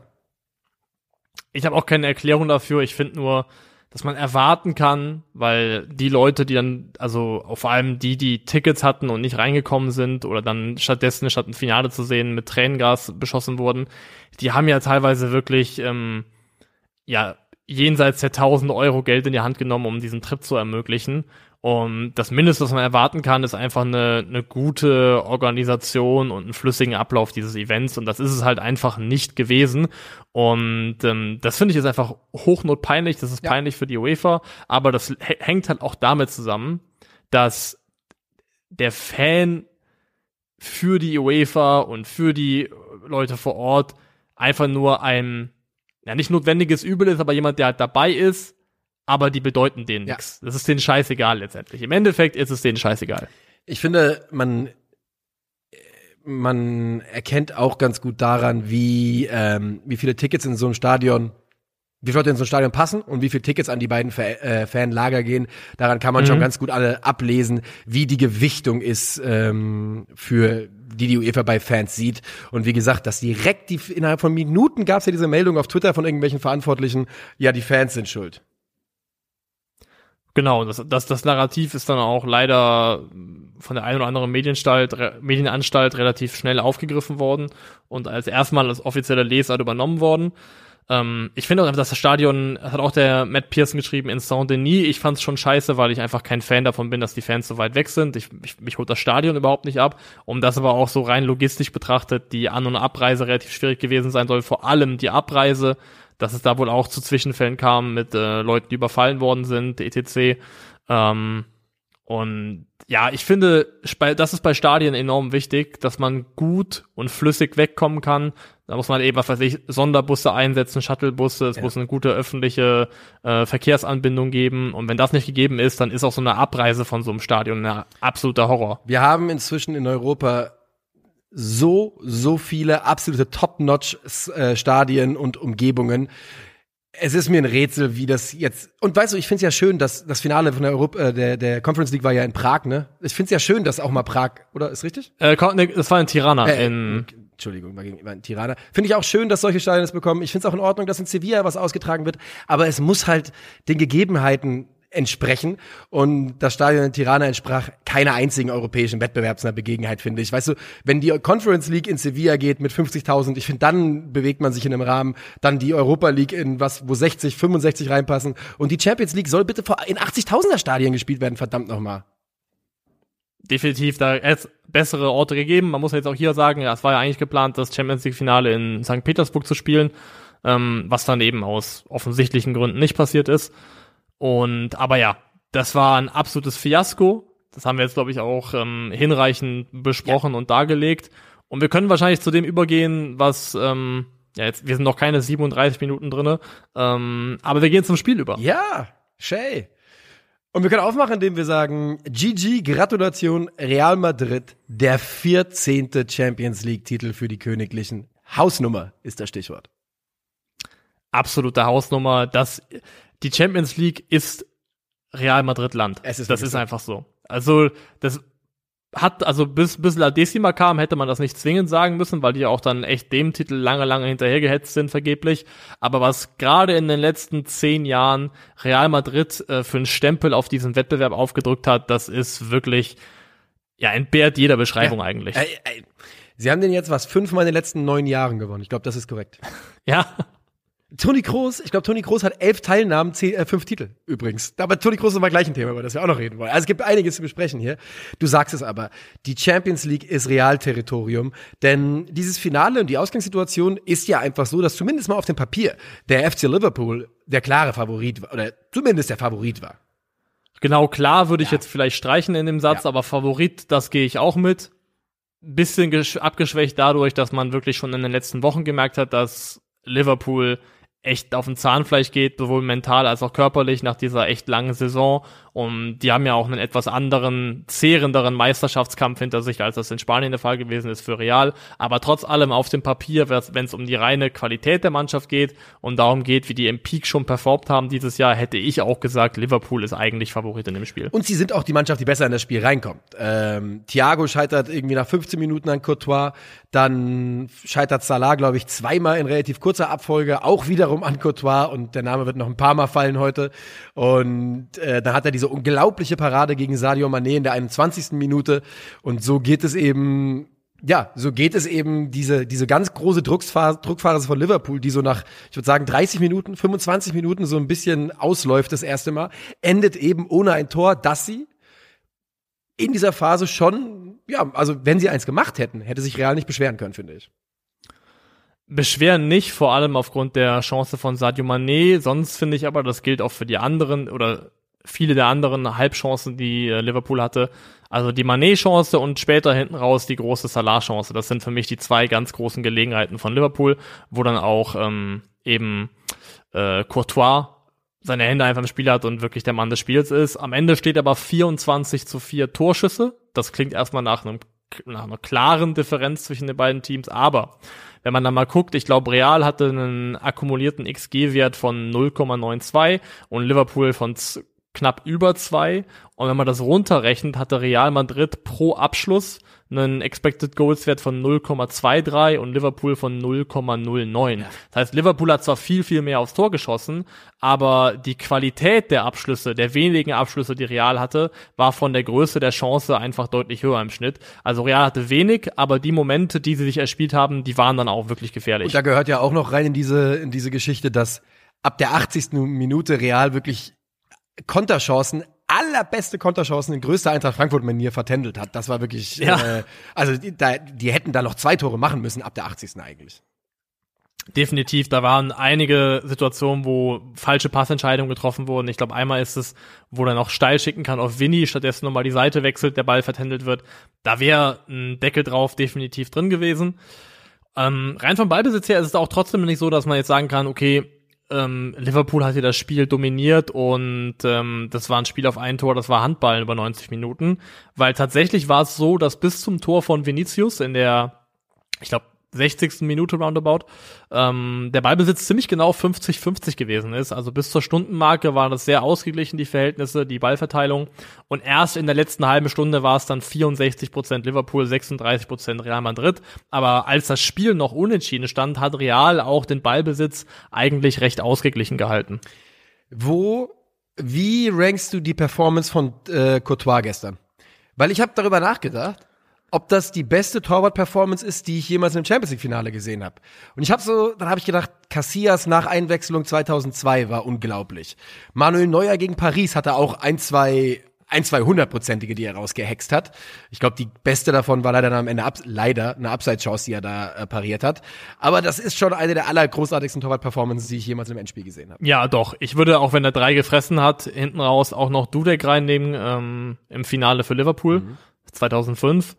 Ich habe auch keine Erklärung dafür. Ich finde nur, dass man erwarten kann, weil die Leute, die dann, also vor allem die, die Tickets hatten und nicht reingekommen sind oder dann stattdessen statt ein Finale zu sehen mit Tränengas beschossen wurden, die haben ja teilweise wirklich ähm, ja jenseits der 1000 Euro Geld in die Hand genommen, um diesen Trip zu ermöglichen. Und das Mindeste, was man erwarten kann, ist einfach eine, eine gute Organisation und einen flüssigen Ablauf dieses Events. Und das ist es halt einfach nicht gewesen. Und ähm, das finde ich ist einfach hochnotpeinlich. Das ist Ja. peinlich für die UEFA. Aber das hä- hängt halt auch damit zusammen, dass der Fan für die UEFA und für die Leute vor Ort einfach nur ein, ja, nicht notwendiges Übel ist, aber jemand, der halt dabei ist, aber die bedeuten denen Ja. nichts. Das ist denen scheißegal letztendlich. Im Endeffekt ist es denen scheißegal. Ich finde, man, man erkennt auch ganz gut daran, wie, ähm, wie viele Tickets in so einem Stadion, wie viele Leute in so ein Stadion passen und wie viele Tickets an die beiden Fa äh, Fanlager gehen. Daran kann man Mhm. schon ganz gut alle ablesen, wie die Gewichtung ist ähm, für die die UEFA bei Fans sieht. Und wie gesagt, dass direkt die innerhalb von Minuten gab es ja diese Meldung auf Twitter von irgendwelchen Verantwortlichen, ja, die Fans sind schuld. Genau, das, das, das Narrativ ist dann auch leider von der einen oder anderen Medienanstalt, re, Medienanstalt relativ schnell aufgegriffen worden und als erstmal als offizielle Lesart übernommen worden. Ähm, ich finde auch einfach, dass das Stadion, das hat auch der Matt Pearson geschrieben, in Saint-Denis, ich fand es schon scheiße, weil ich einfach kein Fan davon bin, dass die Fans so weit weg sind. Ich, ich, mich holt das Stadion überhaupt nicht ab. Um das aber auch so rein logistisch betrachtet, die An- und Abreise relativ schwierig gewesen sein soll, vor allem die Abreise, dass es da wohl auch zu Zwischenfällen kam mit äh, Leuten, die überfallen worden sind, etc. Ähm, und ja, ich finde, das ist bei Stadien enorm wichtig, dass man gut und flüssig wegkommen kann. Da muss man eben, was weiß ich, Sonderbusse einsetzen, Shuttlebusse, es ja. muss eine gute öffentliche äh, Verkehrsanbindung geben. Und wenn das nicht gegeben ist, dann ist auch so eine Abreise von so einem Stadion ein absoluter Horror. Wir haben inzwischen in Europa so, so viele absolute Top-Notch-Stadien äh, und Umgebungen. Es ist mir ein Rätsel, wie das jetzt. Und weißt du, ich finde es ja schön, dass das Finale von der Europa, äh, der, der Conference League war ja in Prag, ne? Ich finde es ja schön, dass auch mal Prag, oder ist richtig? Äh, das war in Tirana. Äh, in Entschuldigung, war gegenüber in Tirana. Finde ich auch schön, dass solche Stadien das bekommen. Ich finde es auch in Ordnung, dass in Sevilla was ausgetragen wird. Aber es muss halt den Gegebenheiten entsprechen. Und das Stadion in Tirana entsprach keiner einzigen europäischen Wettbewerbsbegebenheit, finde ich. Weißt du, wenn die Conference League in Sevilla geht mit 50.000, ich finde, dann bewegt man sich in einem Rahmen. Dann die Europa League in was, wo 60, 65 reinpassen. Und die Champions League soll bitte in 80.000er Stadien gespielt werden, verdammt nochmal. Definitiv, da bessere Orte gegeben. Man muss jetzt auch hier sagen, ja, es war ja eigentlich geplant, das Champions League Finale in St. Petersburg zu spielen, ähm, was dann eben aus offensichtlichen Gründen nicht passiert ist. Und aber ja, das war ein absolutes Fiasko. Das haben wir jetzt, glaube ich, auch ähm, hinreichend besprochen ja. und dargelegt. Und wir können wahrscheinlich zu dem übergehen, was ähm, ja jetzt, wir sind noch keine 37 Minuten drinne, ähm, aber wir gehen zum Spiel über. Ja, Shay. Und wir können aufmachen, indem wir sagen, GG, Gratulation, Real Madrid, der 14. Champions League-Titel für die Königlichen. Hausnummer ist das Stichwort. Absolute Hausnummer. Das, die Champions League ist Real Madrid Land. Es ist das ist einfach so. Also das hat, also bis, bis La Decima kam, hätte man das nicht zwingend sagen müssen, weil die auch dann echt dem Titel lange, lange hinterhergehetzt sind, vergeblich. Aber was gerade in den letzten zehn Jahren Real Madrid äh, für einen Stempel auf diesen Wettbewerb aufgedrückt hat, das ist wirklich, ja, entbehrt jeder Beschreibung ja. eigentlich. Äh, Sie haben den jetzt was fünfmal in den letzten neun Jahren gewonnen. Ich glaube, das ist korrekt. <laughs> Ja. Toni Kroos, ich glaube, Toni Kroos hat elf Teilnahmen, zehn, äh, fünf Titel übrigens. Aber Toni Kroos ist mal gleich ein Thema, über das wir auch noch reden wollen. Also es gibt einiges zu besprechen hier. Du sagst es aber, die Champions League ist Realterritorium, denn dieses Finale und die Ausgangssituation ist ja einfach so, dass zumindest mal auf dem Papier der FC Liverpool der klare Favorit war, oder zumindest der Favorit war. Genau, klar würde ich ja. jetzt vielleicht streichen in dem Satz, ja. aber Favorit, das gehe ich auch mit. Bisschen abgeschwächt dadurch, dass man wirklich schon in den letzten Wochen gemerkt hat, dass Liverpool echt auf dem Zahnfleisch geht, sowohl mental als auch körperlich nach dieser echt langen Saison. Und die haben ja auch einen etwas anderen, zehrenderen Meisterschaftskampf hinter sich, als das in Spanien der Fall gewesen ist für Real. Aber trotz allem auf dem Papier, wenn es um die reine Qualität der Mannschaft geht und darum geht, wie die im Peak schon performt haben dieses Jahr, hätte ich auch gesagt, Liverpool ist eigentlich Favorit in dem Spiel. Und sie sind auch die Mannschaft, die besser in das Spiel reinkommt. Ähm, Thiago scheitert irgendwie nach 15 Minuten an Courtois, dann scheitert Salah, glaube ich, zweimal in relativ kurzer Abfolge, auch wiederum an Courtois und der Name wird noch ein paar Mal fallen heute. Und äh, dann hat er diese diese unglaubliche Parade gegen Sadio Mané in der 21. Minute. Und so geht es eben ja, so geht es eben diese, diese ganz große Drucksphase, Druckphase von Liverpool, die so nach, ich würde sagen, 30 Minuten, 25 Minuten so ein bisschen ausläuft das erste Mal, endet eben ohne ein Tor, dass sie in dieser Phase schon, ja, also wenn sie eins gemacht hätten, hätte sich Real nicht beschweren können, finde ich. Beschweren nicht, vor allem aufgrund der Chance von Sadio Mané. Sonst finde ich aber, das gilt auch für die anderen oder viele der anderen Halbchancen, die äh, Liverpool hatte. Also die Manet-Chance und später hinten raus die große Salah-Chance. Das sind für mich die zwei ganz großen Gelegenheiten von Liverpool, wo dann auch ähm, eben äh, Courtois seine Hände einfach im Spiel hat und wirklich der Mann des Spiels ist. Am Ende steht aber 24 zu 4 Torschüsse. Das klingt erstmal nach einem nach einer klaren Differenz zwischen den beiden Teams, aber wenn man dann mal guckt, ich glaube, Real hatte einen akkumulierten XG-Wert von 0,92 und Liverpool von knapp über zwei. Und wenn man das runterrechnet, hatte Real Madrid pro Abschluss einen Expected Goals Wert von 0,23 und Liverpool von 0,09. Das heißt, Liverpool hat zwar viel, viel mehr aufs Tor geschossen, aber die Qualität der Abschlüsse, der wenigen Abschlüsse, die Real hatte, war von der Größe der Chance einfach deutlich höher im Schnitt. Also Real hatte wenig, aber die Momente, die sie sich erspielt haben, die waren dann auch wirklich gefährlich. Und da gehört ja auch noch rein in diese, in diese Geschichte, dass ab der 80. Minute Real wirklich Konterchancen, allerbeste Konterchancen in größter Eintracht Frankfurt-Manier vertändelt hat. Das war wirklich, ja. äh, also die, da, die hätten da noch zwei Tore machen müssen ab der 80. eigentlich. Definitiv, da waren einige Situationen, wo falsche Passentscheidungen getroffen wurden. Ich glaube, einmal ist es, wo er noch steil schicken kann auf Winnie, stattdessen nochmal die Seite wechselt, der Ball vertändelt wird. Da wäre ein Deckel drauf definitiv drin gewesen. Ähm, rein vom Ballbesitz her ist es auch trotzdem nicht so, dass man jetzt sagen kann, okay, ähm, Liverpool hat hier das Spiel dominiert und ähm, das war ein Spiel auf ein Tor, das war Handball über 90 Minuten, weil tatsächlich war es so, dass bis zum Tor von Vinicius in der, ich glaube, 60. Minute roundabout, ähm, der Ballbesitz ziemlich genau 50-50 gewesen ist. Also bis zur Stundenmarke waren das sehr ausgeglichen, die Verhältnisse, die Ballverteilung. Und erst in der letzten halben Stunde war es dann 64 Prozent Liverpool, 36 Prozent Real Madrid. Aber als das Spiel noch unentschieden stand, hat Real auch den Ballbesitz eigentlich recht ausgeglichen gehalten. Wo, wie rankst du die Performance von äh, Courtois gestern? Weil ich habe darüber nachgedacht ob das die beste Torwart-Performance ist, die ich jemals im Champions League-Finale gesehen habe. Und ich habe so, dann habe ich gedacht, Casillas nach Einwechslung 2002 war unglaublich. Manuel Neuer gegen Paris hatte auch ein, zwei ein, zwei hundertprozentige, die er rausgehext hat. Ich glaube, die beste davon war leider dann am Ende ab, leider eine Upside-Chance, die er da äh, pariert hat. Aber das ist schon eine der allergroßartigsten Torwart-Performances, die ich jemals im Endspiel gesehen habe. Ja, doch. Ich würde, auch wenn er drei gefressen hat, hinten raus auch noch Dudek reinnehmen ähm, im Finale für Liverpool mhm. 2005.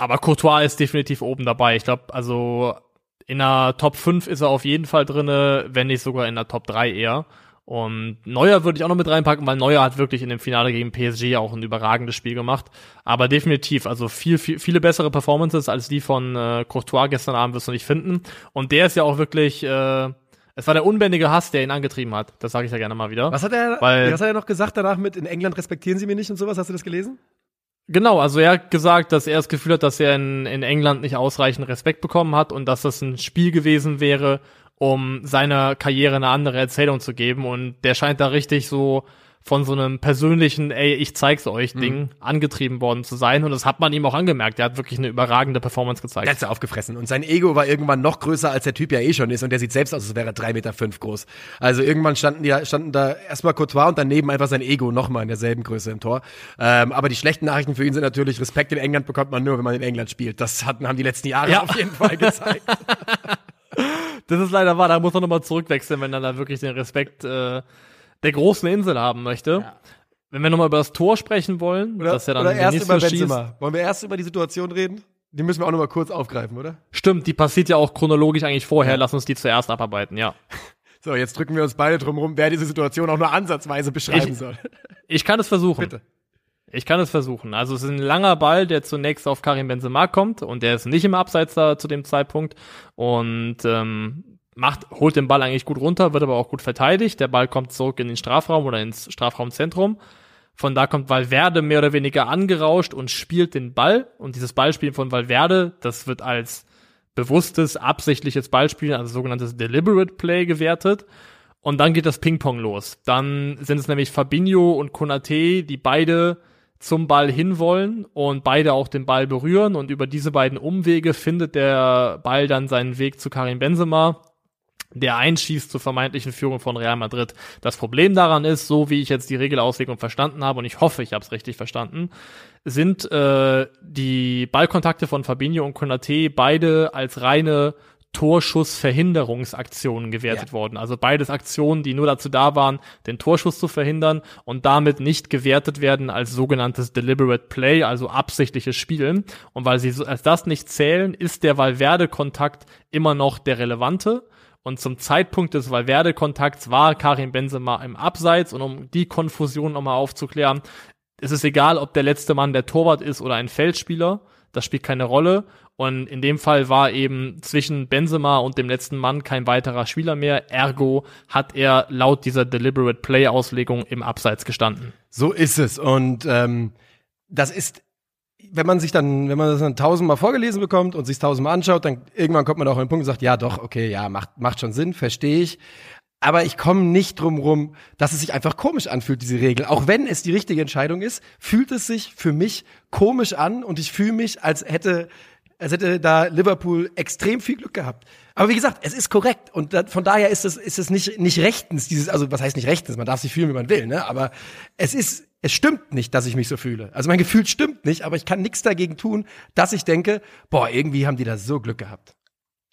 Aber Courtois ist definitiv oben dabei. Ich glaube, also in der Top 5 ist er auf jeden Fall drinne, wenn nicht sogar in der Top 3 eher. Und Neuer würde ich auch noch mit reinpacken, weil Neuer hat wirklich in dem Finale gegen PSG auch ein überragendes Spiel gemacht. Aber definitiv, also viel, viel viele bessere Performances als die von äh, Courtois gestern Abend wirst du nicht finden. Und der ist ja auch wirklich, äh, es war der unbändige Hass, der ihn angetrieben hat. Das sage ich ja gerne mal wieder. Was hat er, weil, was hat er noch gesagt danach mit, in England respektieren sie mich nicht und sowas? Hast du das gelesen? Genau, also er hat gesagt, dass er das Gefühl hat, dass er in, in England nicht ausreichend Respekt bekommen hat und dass das ein Spiel gewesen wäre, um seiner Karriere eine andere Erzählung zu geben. Und der scheint da richtig so von so einem persönlichen, ey, ich zeig's euch mhm. Ding angetrieben worden zu sein. Und das hat man ihm auch angemerkt. Er hat wirklich eine überragende Performance gezeigt. Ganz aufgefressen. Und sein Ego war irgendwann noch größer, als der Typ ja eh schon ist. Und der sieht selbst aus, als wäre er drei Meter fünf groß. Also irgendwann standen, die, standen da erstmal Courtois und daneben einfach sein Ego nochmal in derselben Größe im Tor. Ähm, aber die schlechten Nachrichten für ihn sind natürlich, Respekt in England bekommt man nur, wenn man in England spielt. Das hatten, haben die letzten Jahre ja. auf jeden Fall gezeigt. <laughs> das ist leider wahr. Da muss man nochmal zurückwechseln, wenn er da wirklich den Respekt äh, der großen Insel haben möchte. Ja. Wenn wir nochmal über das Tor sprechen wollen, oder, das ja dann oder erst über Benzema. Schießt. Wollen wir erst über die Situation reden? Die müssen wir auch nochmal kurz aufgreifen, oder? Stimmt, die passiert ja auch chronologisch eigentlich vorher. Ja. Lass uns die zuerst abarbeiten, ja. <laughs> So, jetzt drücken wir uns beide drum rum, wer diese Situation auch nur ansatzweise beschreiben ich, soll. <laughs> Ich kann es versuchen. Bitte. Ich kann es versuchen. Also es ist ein langer Ball, der zunächst auf Karim Benzema kommt und der ist nicht im Abseits da zu dem Zeitpunkt und ähm, macht, holt den Ball eigentlich gut runter, wird aber auch gut verteidigt. Der Ball kommt zurück in den Strafraum oder ins Strafraumzentrum. Von da kommt Valverde mehr oder weniger angerauscht und spielt den Ball. Und dieses Ballspielen von Valverde, das wird als bewusstes, absichtliches Ballspielen, also sogenanntes Deliberate Play gewertet. Und dann geht das Ping-Pong los. Dann sind es nämlich Fabinho und Konate, die beide zum Ball hinwollen und beide auch den Ball berühren und über diese beiden Umwege findet der Ball dann seinen Weg zu Karim Benzema der einschießt zur vermeintlichen Führung von Real Madrid. Das Problem daran ist, so wie ich jetzt die Regelauslegung verstanden habe, und ich hoffe, ich habe es richtig verstanden, sind äh, die Ballkontakte von Fabinho und Konate beide als reine Torschussverhinderungsaktionen gewertet ja. worden. Also beides Aktionen, die nur dazu da waren, den Torschuss zu verhindern und damit nicht gewertet werden als sogenanntes deliberate play, also absichtliches Spielen. Und weil sie als das nicht zählen, ist der Valverde-Kontakt immer noch der relevante. Und zum Zeitpunkt des Valverde-Kontakts war Karim Benzema im Abseits. Und um die Konfusion nochmal aufzuklären, ist es egal, ob der letzte Mann der Torwart ist oder ein Feldspieler. Das spielt keine Rolle. Und in dem Fall war eben zwischen Benzema und dem letzten Mann kein weiterer Spieler mehr. Ergo hat er laut dieser Deliberate Play-Auslegung im Abseits gestanden. So ist es. Und ähm, das ist wenn man sich dann, wenn man das dann tausendmal vorgelesen bekommt und sich tausendmal anschaut, dann irgendwann kommt man auch an den Punkt und sagt, ja doch, okay, ja, macht, macht schon Sinn, verstehe ich. Aber ich komme nicht drum rum, dass es sich einfach komisch anfühlt, diese Regel. Auch wenn es die richtige Entscheidung ist, fühlt es sich für mich komisch an und ich fühle mich, als hätte, als hätte da Liverpool extrem viel Glück gehabt. Aber wie gesagt, es ist korrekt und von daher ist es, ist es nicht, nicht rechtens, dieses, also was heißt nicht rechtens, man darf sich fühlen, wie man will, ne? Aber es ist, es stimmt nicht, dass ich mich so fühle. Also mein Gefühl stimmt nicht, aber ich kann nichts dagegen tun, dass ich denke, boah, irgendwie haben die da so Glück gehabt.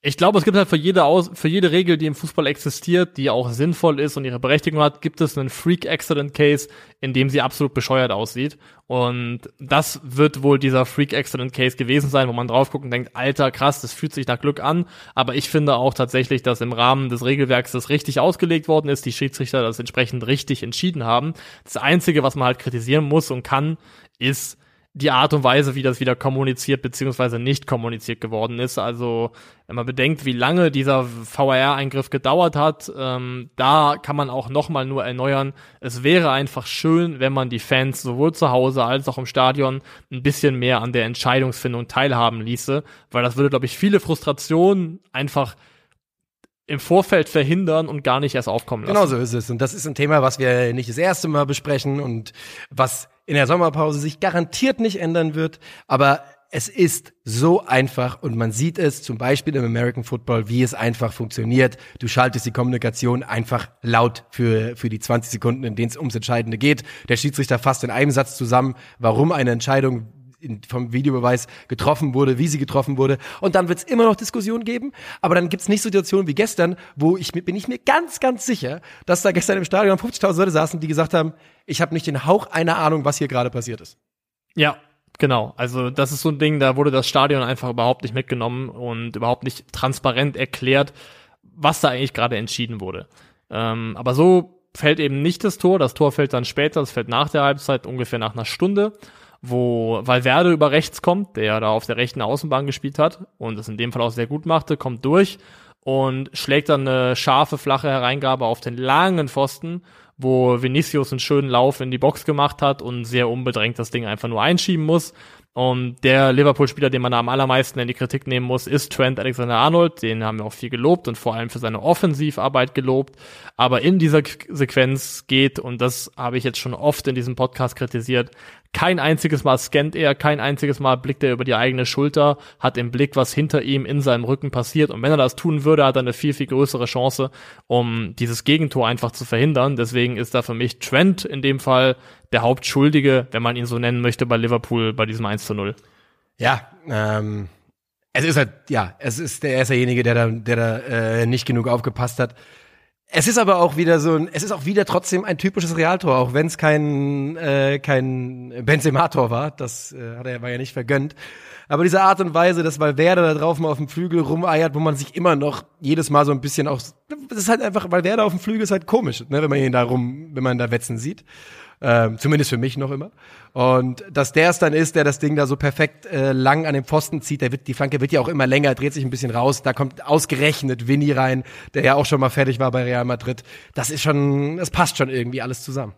Ich glaube, es gibt halt für jede, Aus für jede Regel, die im Fußball existiert, die auch sinnvoll ist und ihre Berechtigung hat, gibt es einen Freak-Accident-Case, in dem sie absolut bescheuert aussieht. Und das wird wohl dieser Freak-Accident-Case gewesen sein, wo man drauf guckt und denkt, alter, krass, das fühlt sich nach Glück an. Aber ich finde auch tatsächlich, dass im Rahmen des Regelwerks das richtig ausgelegt worden ist, die Schiedsrichter das entsprechend richtig entschieden haben. Das Einzige, was man halt kritisieren muss und kann, ist, die Art und Weise, wie das wieder kommuniziert beziehungsweise nicht kommuniziert geworden ist. Also wenn man bedenkt, wie lange dieser VR-Eingriff gedauert hat, ähm, da kann man auch nochmal nur erneuern. Es wäre einfach schön, wenn man die Fans sowohl zu Hause als auch im Stadion ein bisschen mehr an der Entscheidungsfindung teilhaben ließe, weil das würde, glaube ich, viele Frustrationen einfach im Vorfeld verhindern und gar nicht erst aufkommen lassen. Genau so ist es. Und das ist ein Thema, was wir nicht das erste Mal besprechen und was in der Sommerpause sich garantiert nicht ändern wird. Aber es ist so einfach und man sieht es zum Beispiel im American Football, wie es einfach funktioniert. Du schaltest die Kommunikation einfach laut für, für die 20 Sekunden, in denen es ums Entscheidende geht. Der Schiedsrichter fasst in einem Satz zusammen, warum eine Entscheidung vom Videobeweis getroffen wurde, wie sie getroffen wurde. Und dann wird es immer noch Diskussionen geben. Aber dann gibt es nicht Situationen wie gestern, wo ich bin ich mir ganz, ganz sicher, dass da gestern im Stadion 50.000 Leute saßen, die gesagt haben, ich habe nicht den Hauch einer Ahnung, was hier gerade passiert ist. Ja, Genau, also das ist so ein Ding, da wurde das Stadion einfach überhaupt nicht mitgenommen und überhaupt nicht transparent erklärt, was da eigentlich gerade entschieden wurde. Ähm, aber so fällt eben nicht das Tor, das Tor fällt dann später, das fällt nach der Halbzeit, ungefähr nach einer Stunde wo Valverde über rechts kommt, der da auf der rechten Außenbahn gespielt hat und das in dem Fall auch sehr gut machte, kommt durch und schlägt dann eine scharfe, flache Hereingabe auf den langen Pfosten, wo Vinicius einen schönen Lauf in die Box gemacht hat und sehr unbedrängt das Ding einfach nur einschieben muss. Und der Liverpool-Spieler, den man am allermeisten in die Kritik nehmen muss, ist Trent Alexander-Arnold. Den haben wir auch viel gelobt und vor allem für seine Offensivarbeit gelobt. Aber in dieser Sequenz geht, und das habe ich jetzt schon oft in diesem Podcast kritisiert, kein einziges Mal scannt er, kein einziges Mal blickt er über die eigene Schulter, hat im Blick, was hinter ihm in seinem Rücken passiert. Und wenn er das tun würde, hat er eine viel, viel größere Chance, um dieses Gegentor einfach zu verhindern. Deswegen ist da für mich Trent in dem Fall der Hauptschuldige, wenn man ihn so nennen möchte, bei Liverpool bei diesem 1 zu 0. Ja, ähm, es ist halt, ja, es ist der derjenige, der da, der da äh, nicht genug aufgepasst hat. Es ist aber auch wieder so ein, es ist auch wieder trotzdem ein typisches Realtor, auch wenn es kein äh, kein Benzemator war, das äh, hat er war ja nicht vergönnt. Aber diese Art und Weise, dass Valverde da drauf mal auf dem Flügel rumeiert, wo man sich immer noch jedes Mal so ein bisschen auch, das ist halt einfach, Valverde auf dem Flügel ist halt komisch, ne, wenn man ihn da rum, wenn man da wetzen sieht. Ähm, zumindest für mich noch immer. Und dass der es dann ist, der das Ding da so perfekt äh, lang an den Pfosten zieht, der wird, die Flanke wird ja auch immer länger, dreht sich ein bisschen raus. Da kommt ausgerechnet Vinny rein, der ja auch schon mal fertig war bei Real Madrid. Das ist schon, das passt schon irgendwie alles zusammen.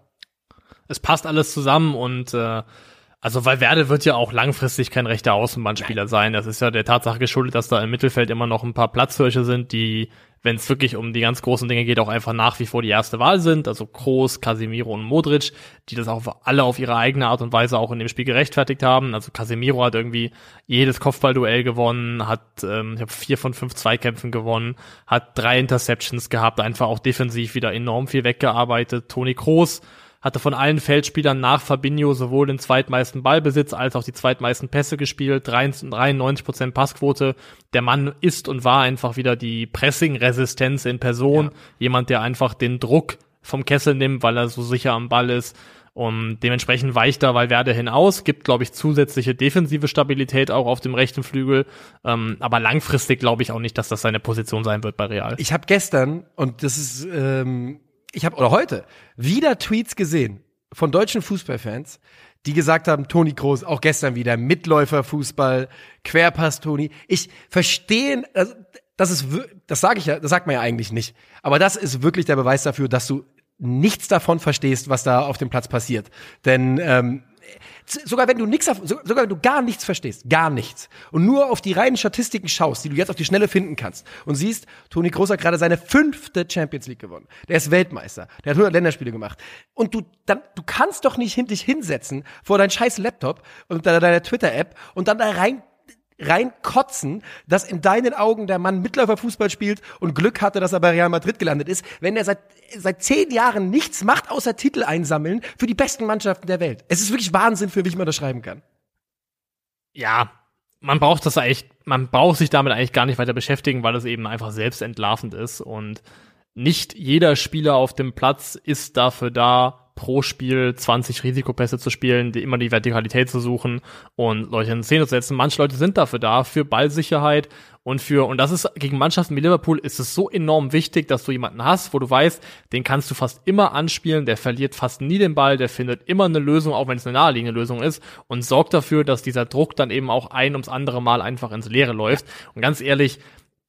Es passt alles zusammen und äh, also Valverde wird ja auch langfristig kein rechter Außenbahnspieler sein. Das ist ja der Tatsache geschuldet, dass da im Mittelfeld immer noch ein paar Platzhirsche sind, die wenn es wirklich um die ganz großen Dinge geht, auch einfach nach wie vor die erste Wahl sind. Also Kroos, Casemiro und Modric, die das auch alle auf ihre eigene Art und Weise auch in dem Spiel gerechtfertigt haben. Also Casemiro hat irgendwie jedes Kopfballduell gewonnen, hat ähm, ich hab vier von fünf Zweikämpfen gewonnen, hat drei Interceptions gehabt, einfach auch defensiv wieder enorm viel weggearbeitet. Toni Kroos hatte von allen Feldspielern nach Fabinho sowohl den zweitmeisten Ballbesitz als auch die zweitmeisten Pässe gespielt, 93% Passquote. Der Mann ist und war einfach wieder die Pressing-Resistenz in Person. Ja. Jemand, der einfach den Druck vom Kessel nimmt, weil er so sicher am Ball ist. Und dementsprechend weicht da Valverde hinaus, gibt, glaube ich, zusätzliche defensive Stabilität auch auf dem rechten Flügel. Ähm, aber langfristig glaube ich auch nicht, dass das seine Position sein wird bei Real. Ich habe gestern, und das ist ähm, ich habe oder heute wieder Tweets gesehen von deutschen Fußballfans, die gesagt haben, Toni Groß, auch gestern wieder Mitläuferfußball, Querpass Toni. Ich verstehe, also, das ist das sage ich ja, das sagt man ja eigentlich nicht, aber das ist wirklich der Beweis dafür, dass du nichts davon verstehst, was da auf dem Platz passiert. Denn ähm, sogar wenn du nichts, sogar wenn du gar nichts verstehst, gar nichts, und nur auf die reinen Statistiken schaust, die du jetzt auf die Schnelle finden kannst, und siehst, Toni Kroos hat gerade seine fünfte Champions League gewonnen. Der ist Weltmeister. Der hat 100 Länderspiele gemacht. Und du, dann, du kannst doch nicht hin, dich hinsetzen vor dein scheiß Laptop und deiner Twitter-App und dann da rein reinkotzen, dass in deinen Augen der Mann Mitläuferfußball spielt und Glück hatte, dass er bei Real Madrid gelandet ist, wenn er seit, seit zehn Jahren nichts macht, außer Titel einsammeln für die besten Mannschaften der Welt. Es ist wirklich Wahnsinn, für wie ich man das schreiben kann. Ja, man braucht das eigentlich, man braucht sich damit eigentlich gar nicht weiter beschäftigen, weil es eben einfach selbst entlarvend ist und nicht jeder Spieler auf dem Platz ist dafür da, pro Spiel 20 Risikopässe zu spielen, die immer die Vertikalität zu suchen und Leute in Szene zu setzen. Manche Leute sind dafür da, für Ballsicherheit und für, und das ist gegen Mannschaften wie Liverpool ist es so enorm wichtig, dass du jemanden hast, wo du weißt, den kannst du fast immer anspielen, der verliert fast nie den Ball, der findet immer eine Lösung, auch wenn es eine naheliegende Lösung ist und sorgt dafür, dass dieser Druck dann eben auch ein ums andere Mal einfach ins Leere läuft. Und ganz ehrlich,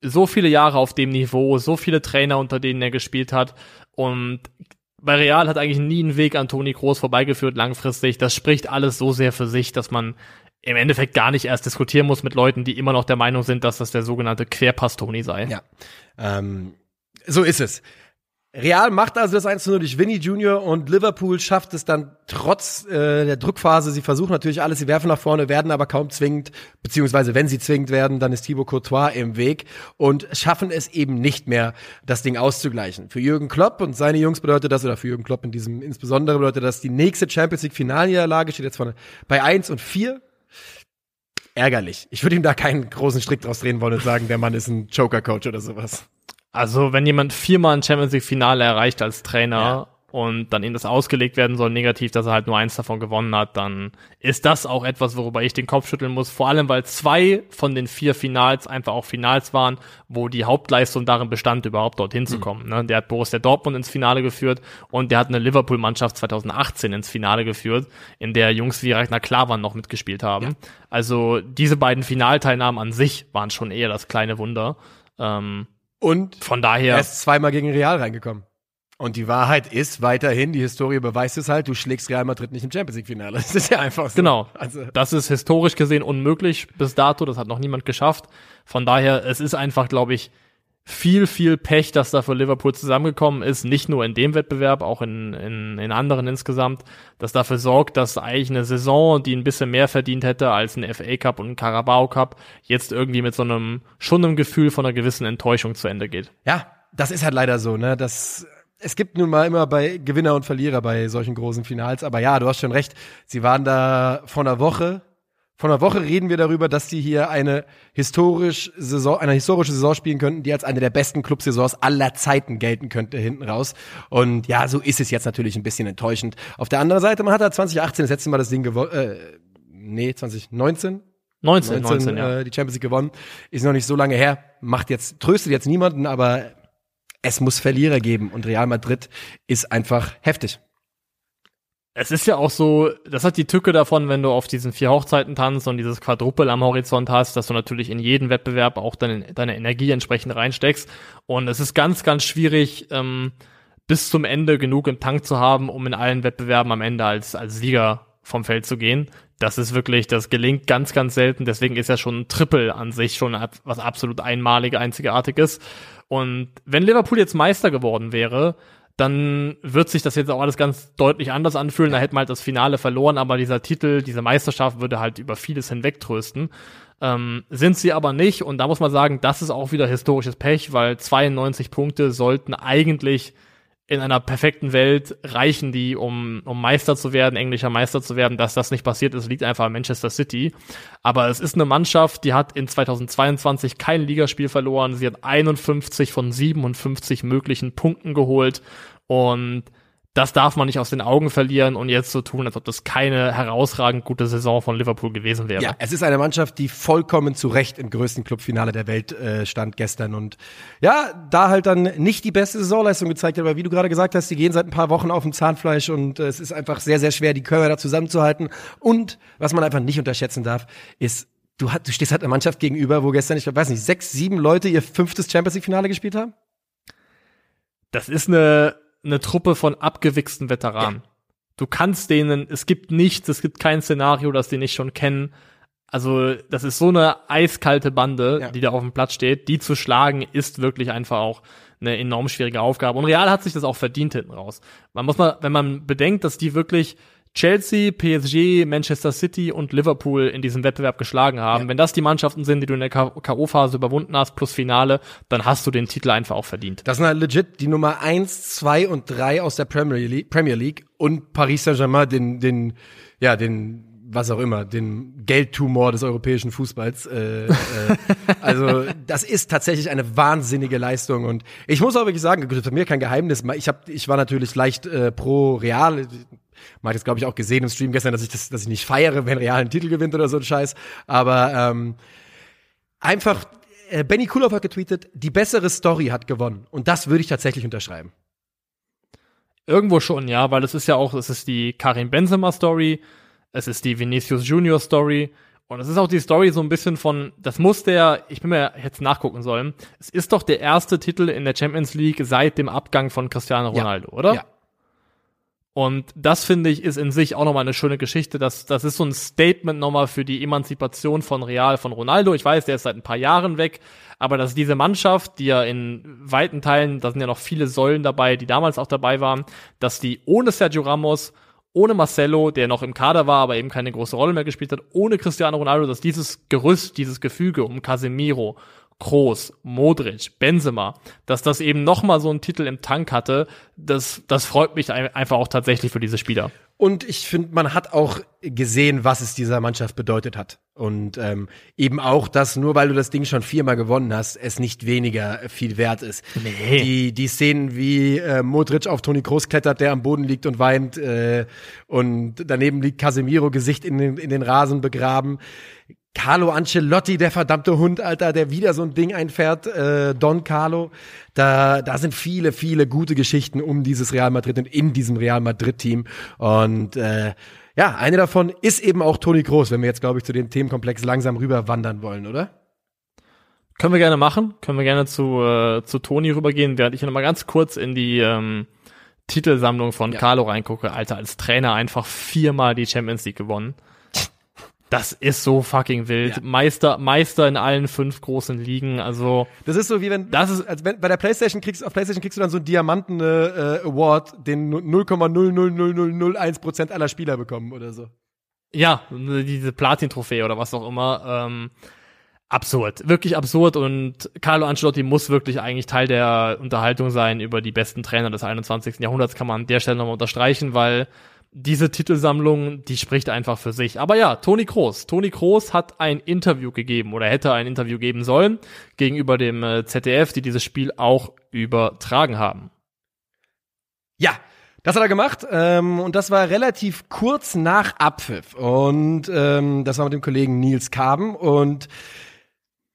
so viele Jahre auf dem Niveau, so viele Trainer, unter denen er gespielt hat und bei Real hat eigentlich nie ein Weg an Toni Kroos vorbeigeführt langfristig. Das spricht alles so sehr für sich, dass man im Endeffekt gar nicht erst diskutieren muss mit Leuten, die immer noch der Meinung sind, dass das der sogenannte Querpass-Toni sei. Ja, ähm, so ist es. Real macht also das 1 0 durch Vinny Junior und Liverpool schafft es dann trotz äh, der Druckphase. Sie versuchen natürlich alles, sie werfen nach vorne, werden aber kaum zwingend, beziehungsweise wenn sie zwingend werden, dann ist Thibaut Courtois im Weg und schaffen es eben nicht mehr, das Ding auszugleichen. Für Jürgen Klopp und seine Jungs bedeutet das, oder für Jürgen Klopp in diesem insbesondere bedeutet das, die nächste Champions League Finalniederlage steht jetzt vorne bei 1 und 4 ärgerlich. Ich würde ihm da keinen großen Strick draus drehen wollen und sagen, der Mann ist ein Joker-Coach oder sowas. Also, wenn jemand viermal ein Champions League Finale erreicht als Trainer ja. und dann ihm das ausgelegt werden soll, negativ, dass er halt nur eins davon gewonnen hat, dann ist das auch etwas, worüber ich den Kopf schütteln muss. Vor allem, weil zwei von den vier Finals einfach auch Finals waren, wo die Hauptleistung darin bestand, überhaupt dorthin zu mhm. kommen. Mhm. Der hat Borussia Dortmund ins Finale geführt und der hat eine Liverpool-Mannschaft 2018 ins Finale geführt, in der Jungs wie Ragnar Klavan noch mitgespielt haben. Ja. Also diese beiden Finalteilnahmen an sich waren schon eher das kleine Wunder. Ähm, und von daher. Er ist zweimal gegen Real reingekommen. Und die Wahrheit ist weiterhin, die Historie beweist es halt, du schlägst Real Madrid nicht im Champions League Finale. <laughs> Das ist ja einfach so. Genau. Also. Das ist historisch gesehen unmöglich bis dato. Das hat noch niemand geschafft. Von daher, es ist einfach, glaube ich, viel, viel Pech, dass da für Liverpool zusammengekommen ist, nicht nur in dem Wettbewerb, auch in, in, in anderen insgesamt, das dafür sorgt, dass eigentlich eine Saison, die ein bisschen mehr verdient hätte als ein FA Cup und ein Carabao Cup, jetzt irgendwie mit so einem, schon einem Gefühl von einer gewissen Enttäuschung zu Ende geht. Ja, das ist halt leider so, ne, das, es gibt nun mal immer bei Gewinner und Verlierer bei solchen großen Finals, aber ja, du hast schon recht, sie waren da vor einer Woche vor einer Woche reden wir darüber, dass die hier eine historisch Saison, eine historische Saison spielen könnten, die als eine der besten Clubsaisons aller Zeiten gelten könnte hinten raus. Und ja, so ist es jetzt natürlich ein bisschen enttäuschend. Auf der anderen Seite, man hat da 2018 das letzte Mal das Ding gewonnen, äh, nee, 2019 19, 19, 19 ja. äh, die Champions League gewonnen. Ist noch nicht so lange her. Macht jetzt, tröstet jetzt niemanden, aber es muss Verlierer geben und Real Madrid ist einfach heftig es ist ja auch so, das hat die Tücke davon, wenn du auf diesen vier Hochzeiten tanzt und dieses Quadrupel am Horizont hast, dass du natürlich in jeden Wettbewerb auch deine, deine Energie entsprechend reinsteckst. Und es ist ganz, ganz schwierig, ähm, bis zum Ende genug im Tank zu haben, um in allen Wettbewerben am Ende als, als Sieger vom Feld zu gehen. Das ist wirklich, das gelingt ganz, ganz selten. Deswegen ist ja schon ein Triple an sich schon was absolut einmalig, einzigartiges. Und wenn Liverpool jetzt Meister geworden wäre, dann wird sich das jetzt auch alles ganz deutlich anders anfühlen. Da hätte man halt das Finale verloren, aber dieser Titel, diese Meisterschaft würde halt über vieles hinwegtrösten. Ähm, sind sie aber nicht und da muss man sagen, das ist auch wieder historisches Pech, weil 92 Punkte sollten eigentlich in einer perfekten Welt reichen die, um, um Meister zu werden, englischer Meister zu werden. Dass das nicht passiert ist, liegt einfach an Manchester City. Aber es ist eine Mannschaft, die hat in 2022 kein Ligaspiel verloren. Sie hat 51 von 57 möglichen Punkten geholt und das darf man nicht aus den Augen verlieren und jetzt so tun, als ob das keine herausragend gute Saison von Liverpool gewesen wäre. Ja, es ist eine Mannschaft, die vollkommen zu Recht im größten Clubfinale der Welt äh, stand gestern und ja, da halt dann nicht die beste Saisonleistung gezeigt hat, aber wie du gerade gesagt hast, die gehen seit ein paar Wochen auf dem Zahnfleisch und äh, es ist einfach sehr, sehr schwer, die Körper da zusammenzuhalten und was man einfach nicht unterschätzen darf, ist Du, hat, du stehst halt einer Mannschaft gegenüber, wo gestern, ich weiß nicht, sechs, sieben Leute ihr fünftes Champions League Finale gespielt haben? Das ist eine eine Truppe von abgewichsten Veteranen. Ja. Du kannst denen, es gibt nichts, es gibt kein Szenario, das die nicht schon kennen. Also, das ist so eine eiskalte Bande, ja. die da auf dem Platz steht. Die zu schlagen, ist wirklich einfach auch eine enorm schwierige Aufgabe. Und Real hat sich das auch verdient hinten raus. Man muss mal, wenn man bedenkt, dass die wirklich Chelsea, PSG, Manchester City und Liverpool in diesem Wettbewerb geschlagen haben. Ja. Wenn das die Mannschaften sind, die du in der K.O.-Phase überwunden hast, plus Finale, dann hast du den Titel einfach auch verdient. Das sind halt legit die Nummer eins, zwei und drei aus der Premier League, Premier League und Paris Saint-Germain den, den, ja, den was auch immer, den Geldtumor des europäischen Fußballs. Äh, äh, also das ist tatsächlich eine wahnsinnige Leistung und ich muss auch wirklich sagen, das ist mir kein Geheimnis. Ich hab, ich war natürlich leicht äh, pro Real. Man hat jetzt, glaube ich, auch gesehen im Stream gestern, dass ich das, dass ich nicht feiere, wenn Real einen Titel gewinnt oder so ein Scheiß. Aber ähm, einfach, äh, Benny Kulov hat getweetet, die bessere Story hat gewonnen. Und das würde ich tatsächlich unterschreiben. Irgendwo schon, ja, weil es ist ja auch, es ist die Karim Benzema Story, es ist die Vinicius Junior Story und es ist auch die Story so ein bisschen von, das muss der, ich bin mir jetzt nachgucken sollen, es ist doch der erste Titel in der Champions League seit dem Abgang von Cristiano Ronaldo, ja. oder? Ja. Und das finde ich ist in sich auch nochmal eine schöne Geschichte. Das, das ist so ein Statement nochmal für die Emanzipation von Real, von Ronaldo. Ich weiß, der ist seit ein paar Jahren weg, aber dass diese Mannschaft, die ja in weiten Teilen, da sind ja noch viele Säulen dabei, die damals auch dabei waren, dass die ohne Sergio Ramos, ohne Marcelo, der noch im Kader war, aber eben keine große Rolle mehr gespielt hat, ohne Cristiano Ronaldo, dass dieses Gerüst, dieses Gefüge um Casemiro, Kroos, Modric, Benzema, dass das eben nochmal so einen Titel im Tank hatte, das, das freut mich einfach auch tatsächlich für diese Spieler. Und ich finde, man hat auch gesehen, was es dieser Mannschaft bedeutet hat. Und ähm, eben auch, dass nur weil du das Ding schon viermal gewonnen hast, es nicht weniger viel wert ist. Nee. Die, die Szenen, wie äh, Modric auf Toni Kroos klettert, der am Boden liegt und weint, äh, und daneben liegt Casemiro Gesicht in den, in den Rasen begraben Carlo Ancelotti, der verdammte Hund, Alter, der wieder so ein Ding einfährt, äh, Don Carlo. Da, da sind viele, viele gute Geschichten um dieses Real Madrid und in diesem Real Madrid-Team. Und äh, ja, eine davon ist eben auch Toni Groß, wenn wir jetzt, glaube ich, zu dem Themenkomplex langsam rüber wandern wollen, oder? Können wir gerne machen. Können wir gerne zu, äh, zu Toni rübergehen, während ich noch mal ganz kurz in die ähm, Titelsammlung von ja. Carlo reingucke. Alter, als Trainer einfach viermal die Champions League gewonnen. Das ist so fucking wild. Ja. Meister, Meister in allen fünf großen Ligen. Also das ist so wie wenn das ist als wenn bei der PlayStation kriegst auf PlayStation kriegst du dann so einen Diamanten äh, Award, den 0,00001 Prozent aller Spieler bekommen oder so. Ja, diese Platin-Trophäe oder was auch immer. Ähm, absurd, wirklich absurd und Carlo Ancelotti muss wirklich eigentlich Teil der Unterhaltung sein über die besten Trainer des 21. Jahrhunderts, kann man an der Stelle nochmal unterstreichen, weil diese Titelsammlung, die spricht einfach für sich. Aber ja, Toni Kroos. Toni Kroos hat ein Interview gegeben oder hätte ein Interview geben sollen gegenüber dem äh, ZDF, die dieses Spiel auch übertragen haben. Ja, das hat er gemacht ähm, und das war relativ kurz nach Abpfiff und ähm, das war mit dem Kollegen Nils Kaben und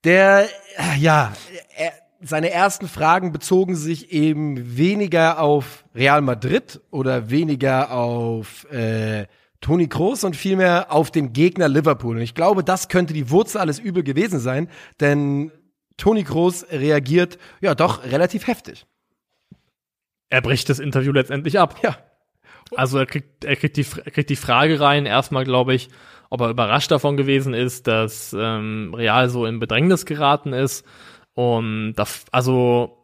der, äh, ja, er, seine ersten Fragen bezogen sich eben weniger auf Real Madrid oder weniger auf äh, Toni Kroos und vielmehr auf den Gegner Liverpool. Und ich glaube, das könnte die Wurzel alles übel gewesen sein, denn Toni Kroos reagiert ja doch relativ heftig. Er bricht das Interview letztendlich ab. Ja. Also er kriegt, er kriegt die, er kriegt die Frage rein, erstmal glaube ich, ob er überrascht davon gewesen ist, dass ähm, Real so in Bedrängnis geraten ist und da, also,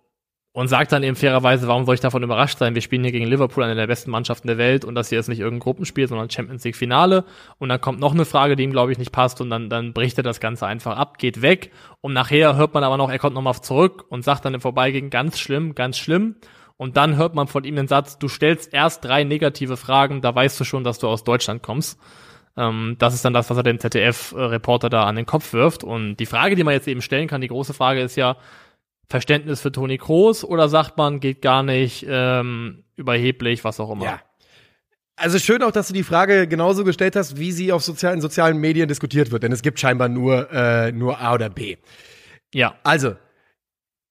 und sagt dann eben fairerweise, warum soll ich davon überrascht sein? Wir spielen hier gegen Liverpool, eine der besten Mannschaften der Welt, und das hier ist nicht irgendein Gruppenspiel, sondern Champions League Finale. Und dann kommt noch eine Frage, die ihm, glaube ich, nicht passt, und dann, dann bricht er das Ganze einfach ab, geht weg. Und nachher hört man aber noch, er kommt nochmal zurück und sagt dann im Vorbeigehen, ganz schlimm, ganz schlimm. Und dann hört man von ihm den Satz, du stellst erst drei negative Fragen, da weißt du schon, dass du aus Deutschland kommst. Ähm, das ist dann das, was er dem ZDF-Reporter da an den Kopf wirft. Und die Frage, die man jetzt eben stellen kann, die große Frage ist ja, Verständnis für Toni Kroos oder sagt man, geht gar nicht, ähm, überheblich, was auch immer. Ja. Also schön auch, dass du die Frage genauso gestellt hast, wie sie auf sozialen, sozialen Medien diskutiert wird, denn es gibt scheinbar nur, äh, nur A oder B. Ja. Also,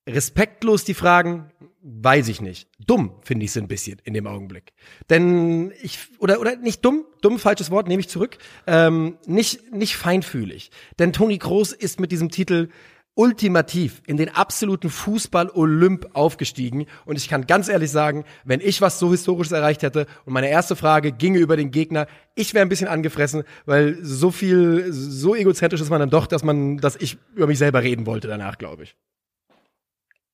respektlos die Fragen, weiß ich nicht. Dumm finde ich sie ein bisschen in dem Augenblick. Denn ich, oder, oder nicht dumm, dumm, falsches Wort, nehme ich zurück, ähm, nicht, nicht feinfühlig. Denn Toni Kroos ist mit diesem Titel ultimativ in den absoluten Fußball-Olymp aufgestiegen. Und ich kann ganz ehrlich sagen, wenn ich was so Historisches erreicht hätte und meine erste Frage ginge über den Gegner, ich wäre ein bisschen angefressen, weil so viel, so egozentrisch ist man dann doch, dass man, dass ich über mich selber reden wollte danach, glaube ich.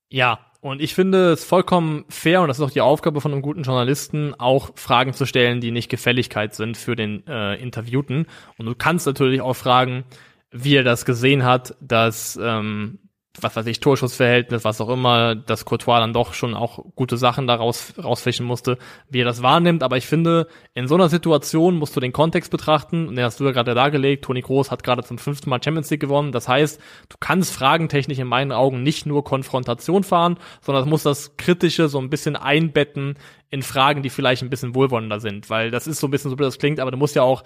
Ja, und ich finde es vollkommen fair, und das ist auch die Aufgabe von einem guten Journalisten, auch Fragen zu stellen, die nicht Gefälligkeit sind für den äh, Interviewten. Und du kannst natürlich auch fragen, wie er das gesehen hat, dass ähm, was weiß ich, Torschussverhältnis, was auch immer, dass Courtois dann doch schon auch gute Sachen daraus rausfischen musste, wie er das wahrnimmt. Aber ich finde, in so einer Situation musst du den Kontext betrachten. Und den hast du ja gerade dargelegt. Toni Kroos hat gerade zum fünften Mal Champions League gewonnen. Das heißt, du kannst fragentechnisch in meinen Augen nicht nur Konfrontation fahren, sondern muss das Kritische so ein bisschen einbetten in Fragen, die vielleicht ein bisschen wohlwollender sind. Weil das ist so ein bisschen so, wie das klingt, aber du musst ja auch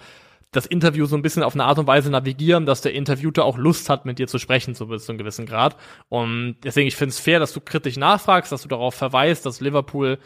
das Interview so ein bisschen auf eine Art und Weise navigieren, dass der Interviewte auch Lust hat, mit dir zu sprechen, so bis zu einem gewissen Grad. Und deswegen, ich finde es fair, dass du kritisch nachfragst, dass du darauf verweist, dass Liverpool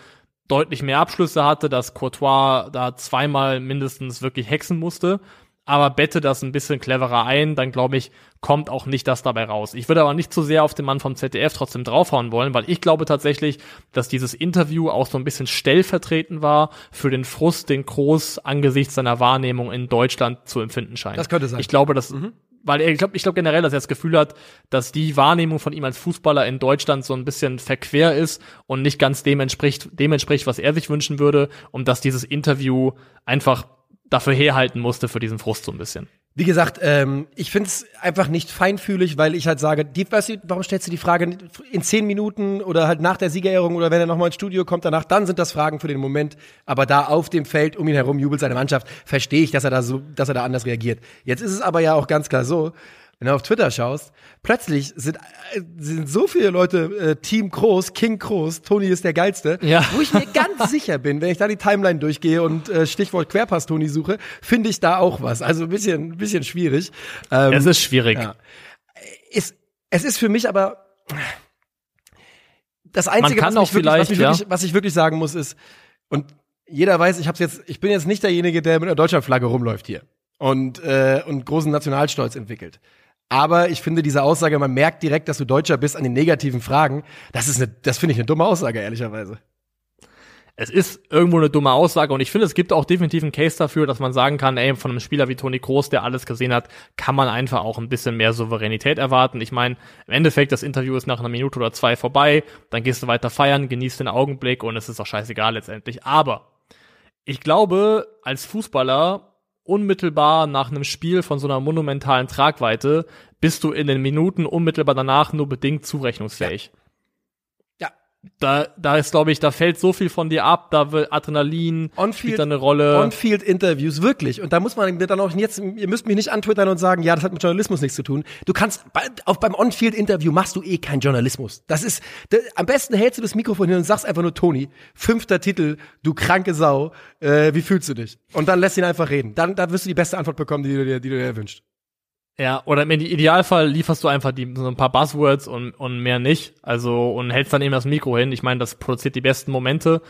deutlich mehr Abschlüsse hatte, dass Courtois da zweimal mindestens wirklich hexen musste aber bette das ein bisschen cleverer ein, dann glaube ich, kommt auch nicht das dabei raus. Ich würde aber nicht zu sehr auf den Mann vom ZDF trotzdem draufhauen wollen, weil ich glaube tatsächlich, dass dieses Interview auch so ein bisschen stellvertretend war für den Frust, den Groß angesichts seiner Wahrnehmung in Deutschland zu empfinden scheint. Das könnte sein. Ich glaube, dass mhm weil er, ich glaube ich glaube generell, dass er das Gefühl hat, dass die Wahrnehmung von ihm als Fußballer in Deutschland so ein bisschen verquer ist und nicht ganz dem entspricht, dem entspricht, was er sich wünschen würde und dass dieses Interview einfach dafür herhalten musste für diesen Frust so ein bisschen. Wie gesagt, ähm, ich find's einfach nicht feinfühlig, weil ich halt sage, die, weißt du, warum stellst du die Frage in zehn Minuten oder halt nach der Siegerehrung oder wenn er nochmal ins Studio kommt danach, dann sind das Fragen für den Moment. Aber da auf dem Feld um ihn herum jubelt seine Mannschaft, verstehe ich, dass er da so, dass er da anders reagiert. Jetzt ist es aber ja auch ganz klar so, wenn du auf Twitter schaust, plötzlich sind, äh, sind so viele Leute äh, Team Groß, King Groß, Toni ist der geilste, ja. wo ich mir ganz <laughs> sicher bin, wenn ich da die Timeline durchgehe und äh, Stichwort Querpass Toni suche, finde ich da auch was. Also ein bisschen, ein bisschen schwierig. Ähm, es ist schwierig. Ja. Es, es ist für mich aber das Einzige, was, mich wirklich, was, mich ja. wirklich, was ich wirklich sagen muss, ist, und jeder weiß, ich hab's jetzt, ich bin jetzt nicht derjenige, der mit einer Deutschlandflagge rumläuft hier und, äh, und großen Nationalstolz entwickelt. Aber ich finde diese Aussage, man merkt direkt, dass du Deutscher bist an den negativen Fragen, das ist eine, das finde ich eine dumme Aussage, ehrlicherweise. Es ist irgendwo eine dumme Aussage und ich finde, es gibt auch definitiv einen Case dafür, dass man sagen kann, ey, von einem Spieler wie Toni Kroos, der alles gesehen hat, kann man einfach auch ein bisschen mehr Souveränität erwarten. Ich meine, im Endeffekt, das Interview ist nach einer Minute oder zwei vorbei, dann gehst du weiter feiern, genießt den Augenblick und es ist auch scheißegal letztendlich. Aber ich glaube, als Fußballer unmittelbar nach einem Spiel von so einer monumentalen Tragweite bist du in den Minuten unmittelbar danach nur bedingt zurechnungsfähig. Ja da, da ist, glaube ich, da fällt so viel von dir ab, da will Adrenalin spielt da eine Rolle. On-Field-Interviews, wirklich. Und da muss man dann auch jetzt, ihr müsst mich nicht antwittern und sagen, ja, das hat mit Journalismus nichts zu tun. Du kannst, bei, auf, beim On-Field-Interview machst du eh keinen Journalismus. Das ist, da, am besten hältst du das Mikrofon hin und sagst einfach nur, Toni, fünfter Titel, du kranke Sau, äh, wie fühlst du dich? Und dann lässt ihn einfach reden. Dann, dann wirst du die beste Antwort bekommen, die du dir, die du dir wünschst. Ja, oder im Idealfall lieferst du einfach die, so ein paar Buzzwords und, und mehr nicht. Also, und hältst dann eben das Mikro hin. Ich meine, das produziert die besten Momente.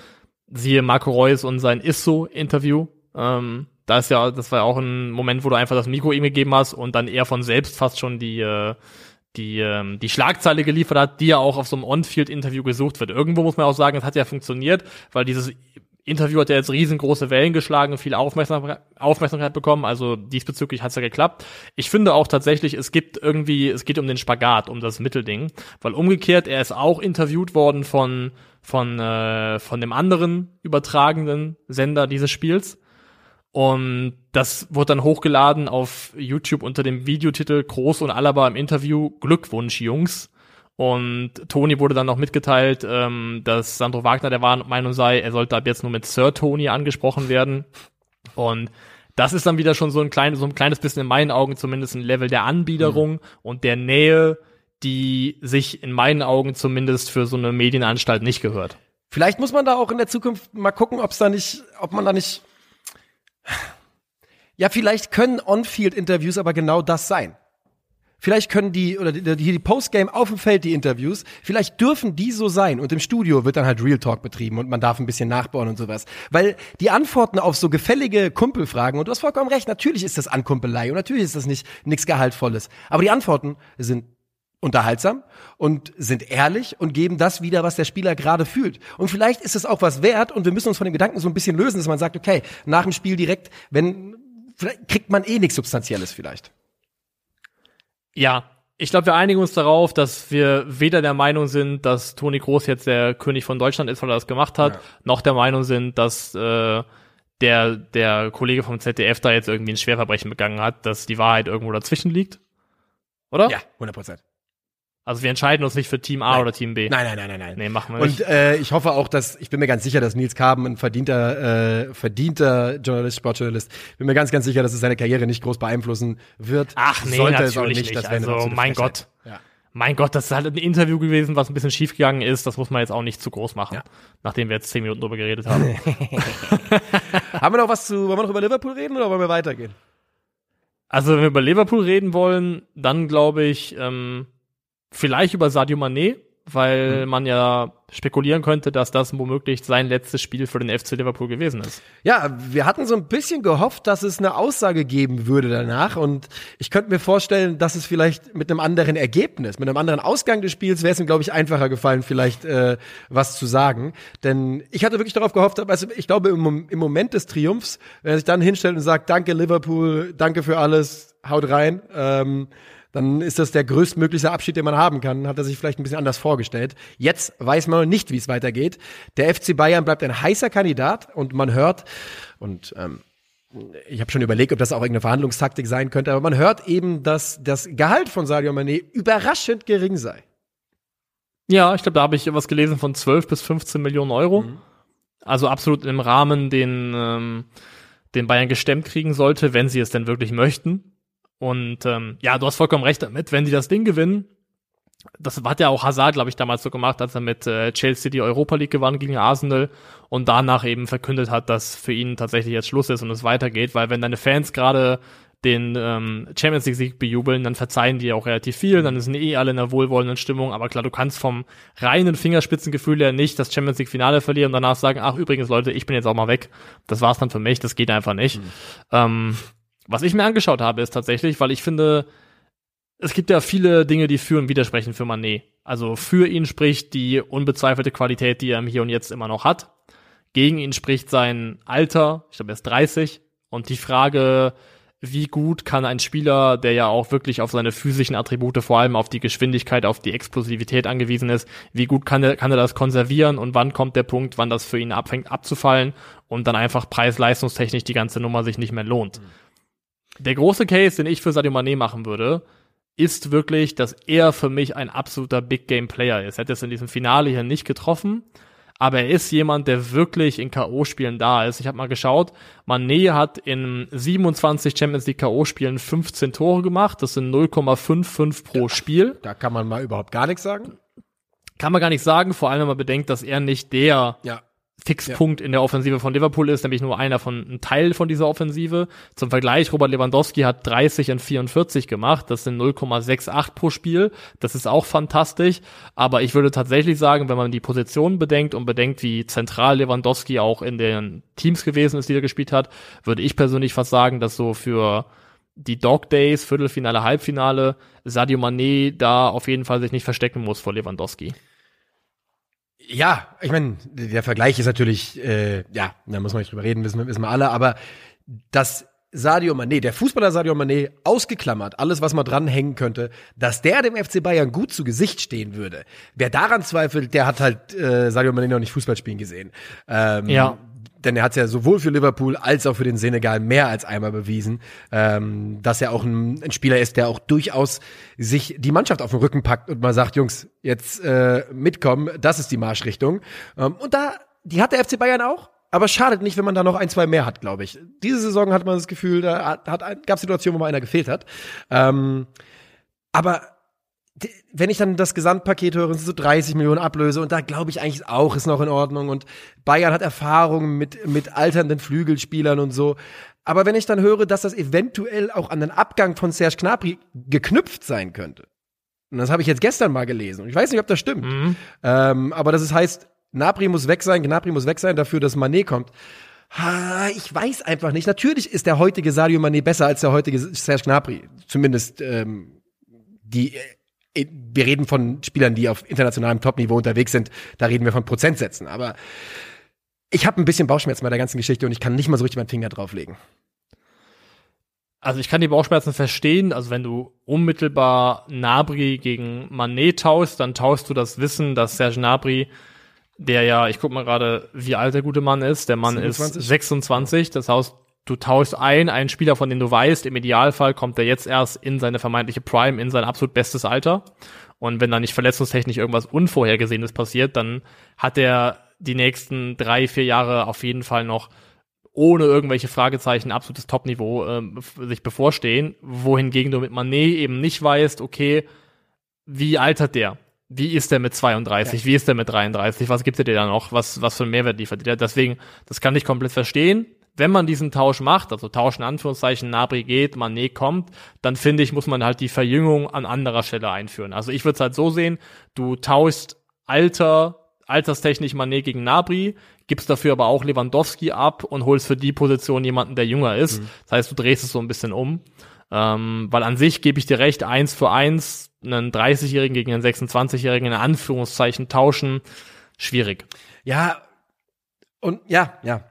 Siehe Marco Reus und sein Isso-Interview. Ähm, da ist ja, das war ja auch ein Moment, wo du einfach das Mikro ihm gegeben hast und dann er von selbst fast schon die, äh, die, ähm, die Schlagzeile geliefert hat, die ja auch auf so einem On-Field-Interview gesucht wird. Irgendwo muss man auch sagen, es hat ja funktioniert, weil dieses Interview hat ja jetzt riesengroße Wellen geschlagen, viel Aufmerksamkeit, Aufmerksamkeit bekommen, also diesbezüglich hat's ja geklappt. Ich finde auch tatsächlich, es gibt irgendwie, es geht um den Spagat, um das Mittelding, weil umgekehrt, er ist auch interviewt worden von, von, äh, von dem anderen übertragenden Sender dieses Spiels. Und das wurde dann hochgeladen auf YouTube unter dem Videotitel Groß und Alaba im Interview Glückwunsch, Jungs. Und Toni wurde dann noch mitgeteilt, ähm, dass Sandro Wagner der Meinung sei, er sollte ab jetzt nur mit Sir Toni angesprochen werden. Und das ist dann wieder schon so ein, klein, so ein kleines bisschen in meinen Augen zumindest ein Level der Anbiederung mhm. und der Nähe, die sich in meinen Augen zumindest für so eine Medienanstalt nicht gehört. Vielleicht muss man da auch in der Zukunft mal gucken, ob es da nicht, ob man da nicht. Ja, vielleicht können On-Field-Interviews aber genau das sein. Vielleicht können die, oder die, die, Postgame auf dem Feld, die Interviews, vielleicht dürfen die so sein und im Studio wird dann halt Real Talk betrieben und man darf ein bisschen nachbauen und sowas. Weil die Antworten auf so gefällige Kumpelfragen, und du hast vollkommen recht, natürlich ist das Ankumpelei und natürlich ist das nicht nichts Gehaltvolles. Aber die Antworten sind unterhaltsam und sind ehrlich und geben das wieder, was der Spieler gerade fühlt. Und vielleicht ist es auch was wert und wir müssen uns von dem Gedanken so ein bisschen lösen, dass man sagt, okay, nach dem Spiel direkt, wenn, vielleicht kriegt man eh nichts Substanzielles vielleicht. Ja, ich glaube, wir einigen uns darauf, dass wir weder der Meinung sind, dass Toni Groß jetzt der König von Deutschland ist, weil er das gemacht hat, ja. noch der Meinung sind, dass äh, der, der Kollege vom ZDF da jetzt irgendwie ein Schwerverbrechen begangen hat, dass die Wahrheit irgendwo dazwischen liegt. Oder? Ja, 100 Prozent. Also wir entscheiden uns nicht für Team A Nein. oder Team B. Nein, nein, nein, nein, nein. Nee, machen wir Und nicht. äh, ich hoffe auch, dass, ich bin mir ganz sicher, dass Nils Carben ein verdienter, äh, verdienter Journalist, Sportjournalist, bin mir ganz, ganz sicher, dass es seine Karriere nicht groß beeinflussen wird. Ach nee, Sollte es auch natürlich nicht. nicht. Also, mein. Gott. Ja. Mein Gott, das ist halt ein Interview gewesen, was ein bisschen schief gegangen ist. Das muss man jetzt auch nicht zu groß machen, Ja. nachdem wir jetzt zehn Minuten drüber geredet haben. <laughs> Haben wir noch was zu, wollen wir noch über Liverpool reden oder wollen wir weitergehen? Also, wenn wir über Liverpool reden wollen, dann glaube ich, ähm, vielleicht über Sadio Mané, weil man ja spekulieren könnte, dass das womöglich sein letztes Spiel für den FC Liverpool gewesen ist. Ja, wir hatten so ein bisschen gehofft, dass es eine Aussage geben würde danach und ich könnte mir vorstellen, dass es vielleicht mit einem anderen Ergebnis, mit einem anderen Ausgang des Spiels wäre es ihm, glaube ich, einfacher gefallen, vielleicht äh, was zu sagen. Denn ich hatte wirklich darauf gehofft, also ich glaube, im, im Moment des Triumphs, wenn er sich dann hinstellt und sagt, danke Liverpool, danke für alles, haut rein, ähm, dann ist das der größtmögliche Abschied, den man haben kann. Hat er sich vielleicht ein bisschen anders vorgestellt. Jetzt weiß man noch nicht, wie es weitergeht. Der FC Bayern bleibt ein heißer Kandidat und man hört, und ähm, ich habe schon überlegt, ob das auch irgendeine Verhandlungstaktik sein könnte, aber man hört eben, dass das Gehalt von Sadio Mané überraschend gering sei. Ja, ich glaube, da habe ich was gelesen von 12 bis 15 Millionen Euro. Also absolut im Rahmen, den, ähm, den Bayern gestemmt kriegen sollte, wenn sie es denn wirklich möchten. Und ähm, ja, du hast vollkommen recht damit, wenn sie das Ding gewinnen, das hat ja auch Hazard, glaube ich, damals so gemacht, als er mit äh, Chelsea die Europa League gewann gegen Arsenal und danach eben verkündet hat, dass für ihn tatsächlich jetzt Schluss ist und es weitergeht, weil wenn deine Fans gerade den ähm, Champions League Sieg bejubeln, dann verzeihen die auch relativ viel, dann sind eh alle in einer wohlwollenden Stimmung, aber klar, du kannst vom reinen Fingerspitzengefühl her nicht das Champions League Finale verlieren und danach sagen, ach übrigens Leute, ich bin jetzt auch mal weg. Das war's dann für mich, das geht einfach nicht. Ähm, was ich mir angeschaut habe, ist tatsächlich, weil ich finde, es gibt ja viele Dinge, die für und widersprechen für Manet. Also für ihn spricht die unbezweifelte Qualität, die er im Hier und Jetzt immer noch hat. Gegen ihn spricht sein Alter, ich glaube, er ist 30. Und die Frage, wie gut kann ein Spieler, der ja auch wirklich auf seine physischen Attribute, vor allem auf die Geschwindigkeit, auf die Explosivität angewiesen ist, wie gut kann er, kann er das konservieren und wann kommt der Punkt, wann das für ihn abfängt abzufallen und dann einfach preis-leistungstechnisch die ganze Nummer sich nicht mehr lohnt. Der große Case, den ich für Sadio Mané machen würde, ist wirklich, dass er für mich ein absoluter Big Game Player ist. Er hat es in diesem Finale hier nicht getroffen, aber er ist jemand, der wirklich in K.O.-Spielen da ist. Ich habe mal geschaut, Mané hat in 27 Champions League K.O.-Spielen 15 Tore gemacht. Das sind 0,55 pro Spiel. Da kann man mal überhaupt gar nichts sagen. Kann man gar nicht sagen, vor allem wenn man bedenkt, dass er nicht der Ja. Fixpunkt in der Offensive von Liverpool ist, nämlich nur einer von, ein Teil von dieser Offensive. Zum Vergleich, Robert Lewandowski hat 30 in 44 gemacht. Das sind 0,68 pro Spiel. Das ist auch fantastisch. Aber ich würde tatsächlich sagen, wenn man die Position bedenkt und bedenkt, wie zentral Lewandowski auch in den Teams gewesen ist, die er gespielt hat, würde ich persönlich fast sagen, dass so für die Dog Days, Viertelfinale, Halbfinale, Sadio Mané da auf jeden Fall sich nicht verstecken muss vor Lewandowski. Ja, ich meine, der Vergleich ist natürlich, äh, ja, da muss man nicht drüber reden, wissen, wissen wir alle, aber dass Sadio Mané, der Fußballer Sadio Mané, ausgeklammert, alles, was man dranhängen könnte, dass der dem FC Bayern gut zu Gesicht stehen würde. Wer daran zweifelt, der hat halt äh, Sadio Mané noch nicht Fußball spielen gesehen. Ähm, Ja. Denn er hat ja sowohl für Liverpool als auch für den Senegal mehr als einmal bewiesen, ähm, dass er auch ein, ein Spieler ist, der auch durchaus sich die Mannschaft auf den Rücken packt und mal sagt, Jungs, jetzt äh, mitkommen, das ist die Marschrichtung. Ähm, und da, die hat der FC Bayern auch. Aber schadet nicht, wenn man da noch ein, zwei mehr hat, glaube ich. Diese Saison hat man das Gefühl, da hat, hat, gab Situationen, wo mal einer gefehlt hat. Ähm, aber wenn ich dann das Gesamtpaket höre, sind so 30 Millionen Ablöse und da glaube ich eigentlich auch, ist noch in Ordnung und Bayern hat Erfahrung mit, mit alternden Flügelspielern und so. Aber wenn ich dann höre, dass das eventuell auch an den Abgang von Serge Gnabry geknüpft sein könnte, und das habe ich jetzt gestern mal gelesen und ich weiß nicht, ob das stimmt, ähm, aber das ist, heißt, Gnabry muss weg sein, Gnabry muss weg sein dafür, dass Mané kommt. Ha, ich weiß einfach nicht. Natürlich ist der heutige Sadio Mané besser als der heutige Serge Gnabry. Zumindest ähm, die äh, wir reden von Spielern, die auf internationalem Topniveau unterwegs sind, da reden wir von Prozentsätzen. Aber ich habe ein bisschen Bauchschmerzen bei der ganzen Geschichte und ich kann nicht mal so richtig meinen Finger drauflegen. Also ich kann die Bauchschmerzen verstehen. Also wenn du unmittelbar Nabri gegen Manet tauschst, dann tauschst du das Wissen, dass Serge Nabri, der ja, ich guck mal gerade, wie alt der gute Mann ist. Der Mann 27? ist 26. Das heißt, du tauschst ein, einen Spieler, von dem du weißt, im Idealfall kommt er jetzt erst in seine vermeintliche Prime, in sein absolut bestes Alter. Und wenn da nicht verletzungstechnisch irgendwas Unvorhergesehenes passiert, dann hat er die nächsten drei, vier Jahre auf jeden Fall noch ohne irgendwelche Fragezeichen absolutes Topniveau ähm, sich bevorstehen, wohingegen du mit Manet eben nicht weißt, okay, wie altert der? Wie ist der mit 32? Ja. Wie ist der mit 33? Was gibt er dir da noch? Was, was für einen Mehrwert liefert der? Deswegen, das kann ich komplett verstehen. Wenn man diesen Tausch macht, also Tausch in Anführungszeichen, Nabri geht, Manet kommt, dann finde ich, muss man halt die Verjüngung an anderer Stelle einführen. Also ich würde es halt so sehen, du tauschst Alter, alterstechnisch Manet gegen Nabri, gibst dafür aber auch Lewandowski ab und holst für die Position jemanden, der jünger ist. Mhm. Das heißt, du drehst es so ein bisschen um. Ähm, weil an sich gebe ich dir recht, eins für eins, einen 30-Jährigen gegen einen 26-Jährigen in Anführungszeichen tauschen, schwierig. Ja, und ja, ja.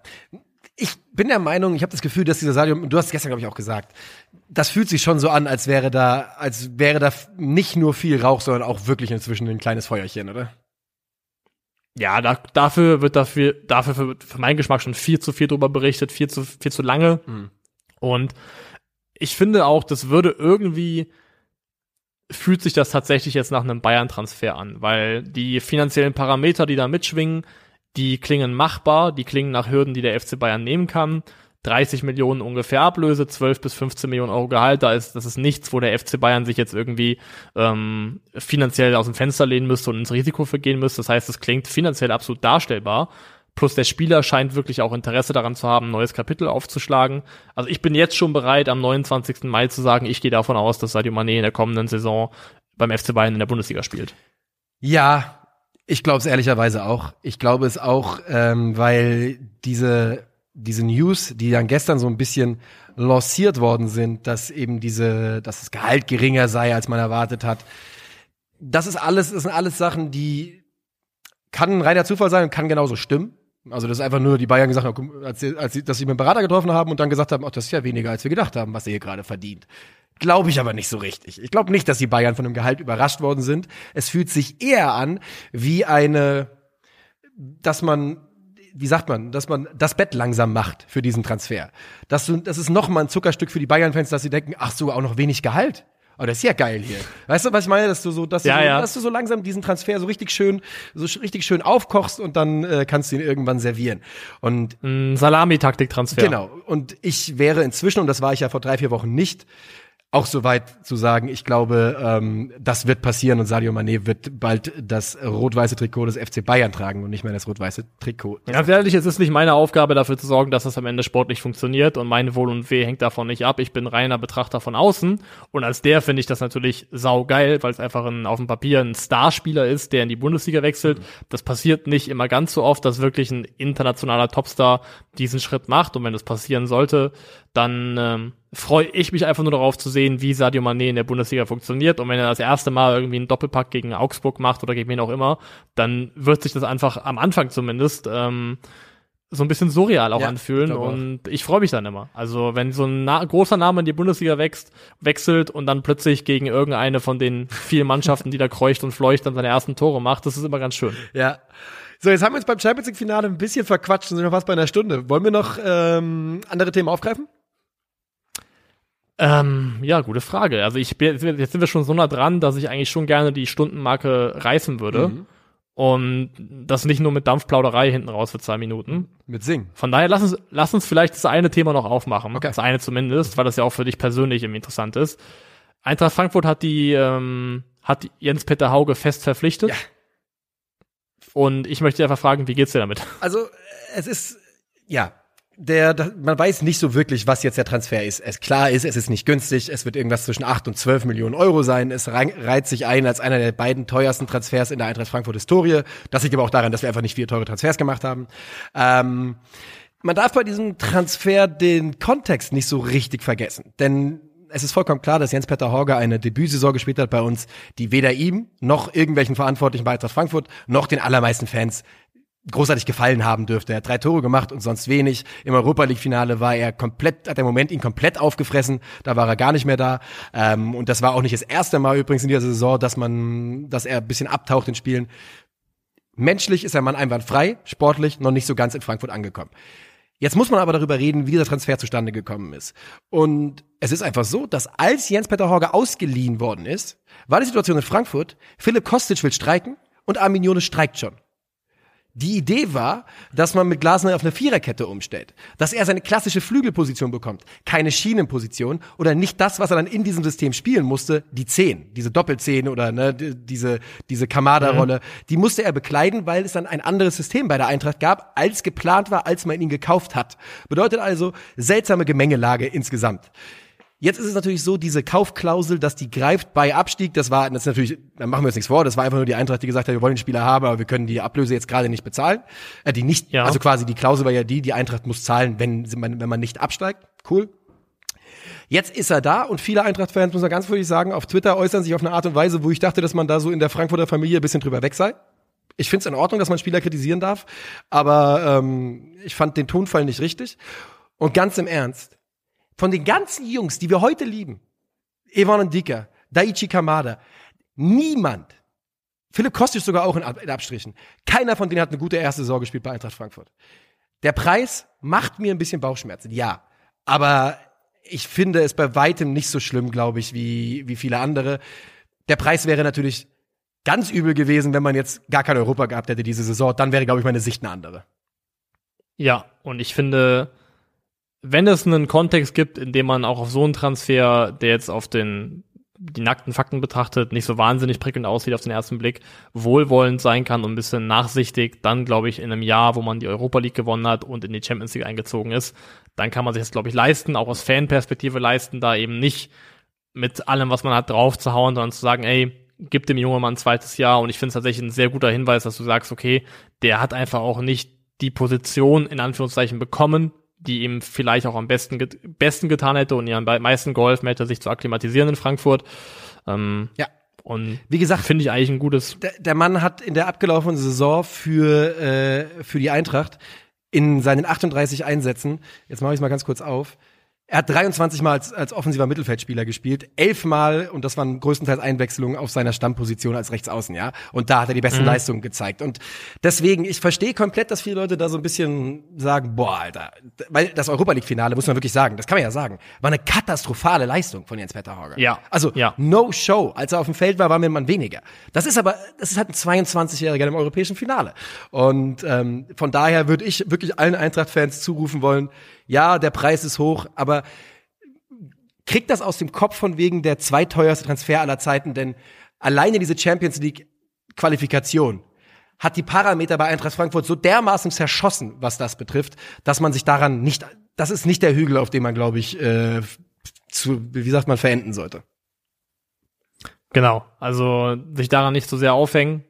Ich bin der Meinung, ich habe das Gefühl, dass dieser Sadio, du hast es gestern, glaube ich, auch gesagt, das fühlt sich schon so an, als wäre da, als wäre da nicht nur viel Rauch, sondern auch wirklich inzwischen ein kleines Feuerchen, oder? Ja, da, dafür wird dafür, dafür für, für meinen Geschmack schon viel zu viel drüber berichtet, viel zu, viel zu lange. Mhm. Und ich finde auch, das würde irgendwie, fühlt sich das tatsächlich jetzt nach einem Bayern-Transfer an, weil die finanziellen Parameter, die da mitschwingen, die klingen machbar, die klingen nach Hürden, die der FC Bayern nehmen kann. 30 Millionen ungefähr Ablöse, 12 bis 15 Millionen Euro Gehalt, da ist, das ist nichts, wo der FC Bayern sich jetzt irgendwie ähm, finanziell aus dem Fenster lehnen müsste und ins Risiko vergehen müsste. Das heißt, es klingt finanziell absolut darstellbar. Plus der Spieler scheint wirklich auch Interesse daran zu haben, ein neues Kapitel aufzuschlagen. Also ich bin jetzt schon bereit, am 29. Mai zu sagen, ich gehe davon aus, dass Sadio Mané in der kommenden Saison beim FC Bayern in der Bundesliga spielt. Ja, ich glaube es ehrlicherweise auch. Ich glaube es auch, ähm, weil diese diese News, die dann gestern so ein bisschen lanciert worden sind, dass eben diese, dass das Gehalt geringer sei, als man erwartet hat. Das ist alles, das sind alles Sachen, die kann ein reiner Zufall sein und kann genauso stimmen. Also das ist einfach nur die Bayern gesagt haben, als sie, als sie, dass sie mit dem Berater getroffen haben und dann gesagt haben, ach, das ist ja weniger, als wir gedacht haben, was er hier gerade verdient. Glaube ich aber nicht so richtig. Ich glaube nicht, dass die Bayern von dem Gehalt überrascht worden sind. Es fühlt sich eher an wie eine, dass man wie sagt man, dass man das Bett langsam macht für diesen Transfer. Das, das ist noch mal ein Zuckerstück für die Bayern-Fans, dass sie denken, ach so, auch noch wenig Gehalt. Oh, das ist ja geil hier. Weißt du, was ich meine, dass du so, dass, ja, du, so, ja. dass du so langsam diesen Transfer so richtig schön, so richtig schön aufkochst und dann äh, kannst du ihn irgendwann servieren. Und Salami-Taktik-Transfer. Genau. Und ich wäre inzwischen, und das war ich ja vor drei, vier Wochen nicht, auch so weit zu sagen, ich glaube, ähm, das wird passieren und Sadio Mané wird bald das rot-weiße Trikot des FC Bayern tragen und nicht mehr das rot-weiße Trikot. Ganz ehrlich, es ist nicht meine Aufgabe, dafür zu sorgen, dass das am Ende sportlich funktioniert und mein Wohl und Weh hängt davon nicht ab. Ich bin reiner Betrachter von außen und als der finde ich das natürlich saugeil, weil es einfach ein, auf dem Papier ein Starspieler ist, der in die Bundesliga wechselt. Mhm. Das passiert nicht immer ganz so oft, dass wirklich ein internationaler Topstar diesen Schritt macht und wenn das passieren sollte, dann ähm, freue ich mich einfach nur darauf zu sehen, wie Sadio Mané in der Bundesliga funktioniert. Und wenn er das erste Mal irgendwie einen Doppelpack gegen Augsburg macht oder gegen wen auch immer, dann wird sich das einfach am Anfang zumindest ähm, so ein bisschen surreal auch ja, anfühlen. Ich und auch. ich freue mich dann immer. Also wenn so ein na großer Name in die Bundesliga wächst, wechselt und dann plötzlich gegen irgendeine von den vielen Mannschaften, die da kreucht und fleucht, dann seine ersten Tore macht, das ist immer ganz schön. Ja. So, jetzt haben wir uns beim Champions League Finale ein bisschen verquatscht und sind noch fast bei einer Stunde. Wollen wir noch ähm, andere Themen aufgreifen? Ähm, ja, gute Frage. Also ich bin, jetzt sind wir schon so nah dran, dass ich eigentlich schon gerne die Stundenmarke reißen würde. Mhm. Und das nicht nur mit Dampfplauderei hinten raus für zwei Minuten. Mit Singen. Von daher lass uns, lass uns vielleicht das eine Thema noch aufmachen. Okay. Das eine zumindest, weil das ja auch für dich persönlich interessant ist. Eintracht Frankfurt hat die, ähm, hat Jens-Peter Hauge fest verpflichtet. Ja. Und ich möchte einfach fragen, wie geht's dir damit? Also, es ist, ja, der, man weiß nicht so wirklich, was jetzt der Transfer ist. Es klar ist, es ist nicht günstig. Es wird irgendwas zwischen 8 und 12 Millionen Euro sein. Es reiht sich ein als einer der beiden teuersten Transfers in der Eintracht Frankfurt Historie. Das liegt aber auch daran, dass wir einfach nicht viele teure Transfers gemacht haben. Ähm, man darf bei diesem Transfer den Kontext nicht so richtig vergessen. Denn es ist vollkommen klar, dass Jens-Peter Horger eine Debütsaison gespielt hat bei uns, die weder ihm noch irgendwelchen Verantwortlichen bei Eintracht Frankfurt noch den allermeisten Fans großartig gefallen haben dürfte. Er hat drei Tore gemacht und sonst wenig. Im Europa League Finale war er komplett, hat der Moment ihn komplett aufgefressen. Da war er gar nicht mehr da. Ähm, und das war auch nicht das erste Mal übrigens in dieser Saison, dass man, dass er ein bisschen abtaucht in Spielen. Menschlich ist der Mann einwandfrei, sportlich noch nicht so ganz in Frankfurt angekommen. Jetzt muss man aber darüber reden, wie dieser Transfer zustande gekommen ist. Und es ist einfach so, dass als Jens-Peter Horge ausgeliehen worden ist, war die Situation in Frankfurt, Philipp Kostic will streiken und Armin Jonas streikt schon. Die Idee war, dass man mit Glasner auf eine Viererkette umstellt, dass er seine klassische Flügelposition bekommt, keine Schienenposition oder nicht das, was er dann in diesem System spielen musste, die Zehn, diese Doppelzehn oder ne, diese diese Kamada-Rolle, mhm. die musste er bekleiden, weil es dann ein anderes System bei der Eintracht gab, als geplant war, als man ihn gekauft hat. Bedeutet also seltsame Gemengelage insgesamt. Jetzt ist es natürlich so, diese Kaufklausel, dass die greift bei Abstieg, das war, das ist natürlich, da machen wir uns nichts vor, das war einfach nur die Eintracht, die gesagt hat, wir wollen den Spieler haben, aber wir können die Ablöse jetzt gerade nicht bezahlen. Äh, die nicht, ja. also quasi die Klausel war ja die, die Eintracht muss zahlen, wenn, wenn man nicht absteigt. Cool. Jetzt ist er da und viele Eintracht-Fans, muss man ganz ehrlich sagen, auf Twitter äußern sich auf eine Art und Weise, wo ich dachte, dass man da so in der Frankfurter Familie ein bisschen drüber weg sei. Ich finde es in Ordnung, dass man Spieler kritisieren darf, aber ähm, ich fand den Tonfall nicht richtig. Und ganz im Ernst, von den ganzen Jungs, die wir heute lieben, Evan Ndika, Daichi Kamada, niemand, Philipp Kostic sogar auch in, in Abstrichen, keiner von denen hat eine gute erste Saison gespielt bei Eintracht Frankfurt. Der Preis macht mir ein bisschen Bauchschmerzen, ja. Aber ich finde es bei weitem nicht so schlimm, glaube ich, wie, wie viele andere. Der Preis wäre natürlich ganz übel gewesen, wenn man jetzt gar kein Europa gehabt hätte diese Saison. Dann wäre, glaube ich, meine Sicht eine andere. Ja, und ich finde, wenn es einen Kontext gibt, in dem man auch auf so einen Transfer, der jetzt auf den die nackten Fakten betrachtet, nicht so wahnsinnig prickelnd aussieht auf den ersten Blick, wohlwollend sein kann und ein bisschen nachsichtig, dann glaube ich in einem Jahr, wo man die Europa League gewonnen hat und in die Champions League eingezogen ist, dann kann man sich das glaube ich leisten, auch aus Fanperspektive leisten, da eben nicht mit allem, was man hat, drauf zu hauen, sondern zu sagen, ey, gib dem Jungen mal ein zweites Jahr. Und ich finde es tatsächlich ein sehr guter Hinweis, dass du sagst, okay, der hat einfach auch nicht die Position in Anführungszeichen bekommen, die ihm vielleicht auch am besten, besten getan hätte und ihren meisten geholfen hätte, sich zu akklimatisieren in Frankfurt. Ähm, ja. Und wie gesagt, finde ich eigentlich ein gutes. Der, der, Mann hat in der abgelaufenen Saison für, äh, für die Eintracht in seinen 38 Einsätzen, jetzt mache ich es mal ganz kurz auf, er hat 23 Mal als, als offensiver Mittelfeldspieler gespielt, elfmal und das waren größtenteils Einwechslungen auf seiner Stammposition als Rechtsaußen, ja. Und da hat er die besten mhm. Leistungen gezeigt. Und deswegen, ich verstehe komplett, dass viele Leute da so ein bisschen sagen, boah, Alter, weil das Europa League Finale muss man wirklich sagen, das kann man ja sagen, war eine katastrophale Leistung von Jens Peter Horger. Ja. Also ja. no show. Als er auf dem Feld war, war mir man weniger. Das ist aber, das ist halt ein 22-Jähriger im europäischen Finale. Und ähm, von daher würde ich wirklich allen Eintracht-Fans zurufen wollen, ja, der Preis ist hoch, aber kriegt das aus dem Kopf von wegen der zweiteuerste Transfer aller Zeiten, denn alleine diese Champions League Qualifikation hat die Parameter bei Eintracht Frankfurt so dermaßen zerschossen, was das betrifft, dass man sich daran nicht, das ist nicht der Hügel, auf dem man, glaube ich, äh, zu, wie sagt man, verenden sollte. Genau, also sich daran nicht so sehr aufhängen.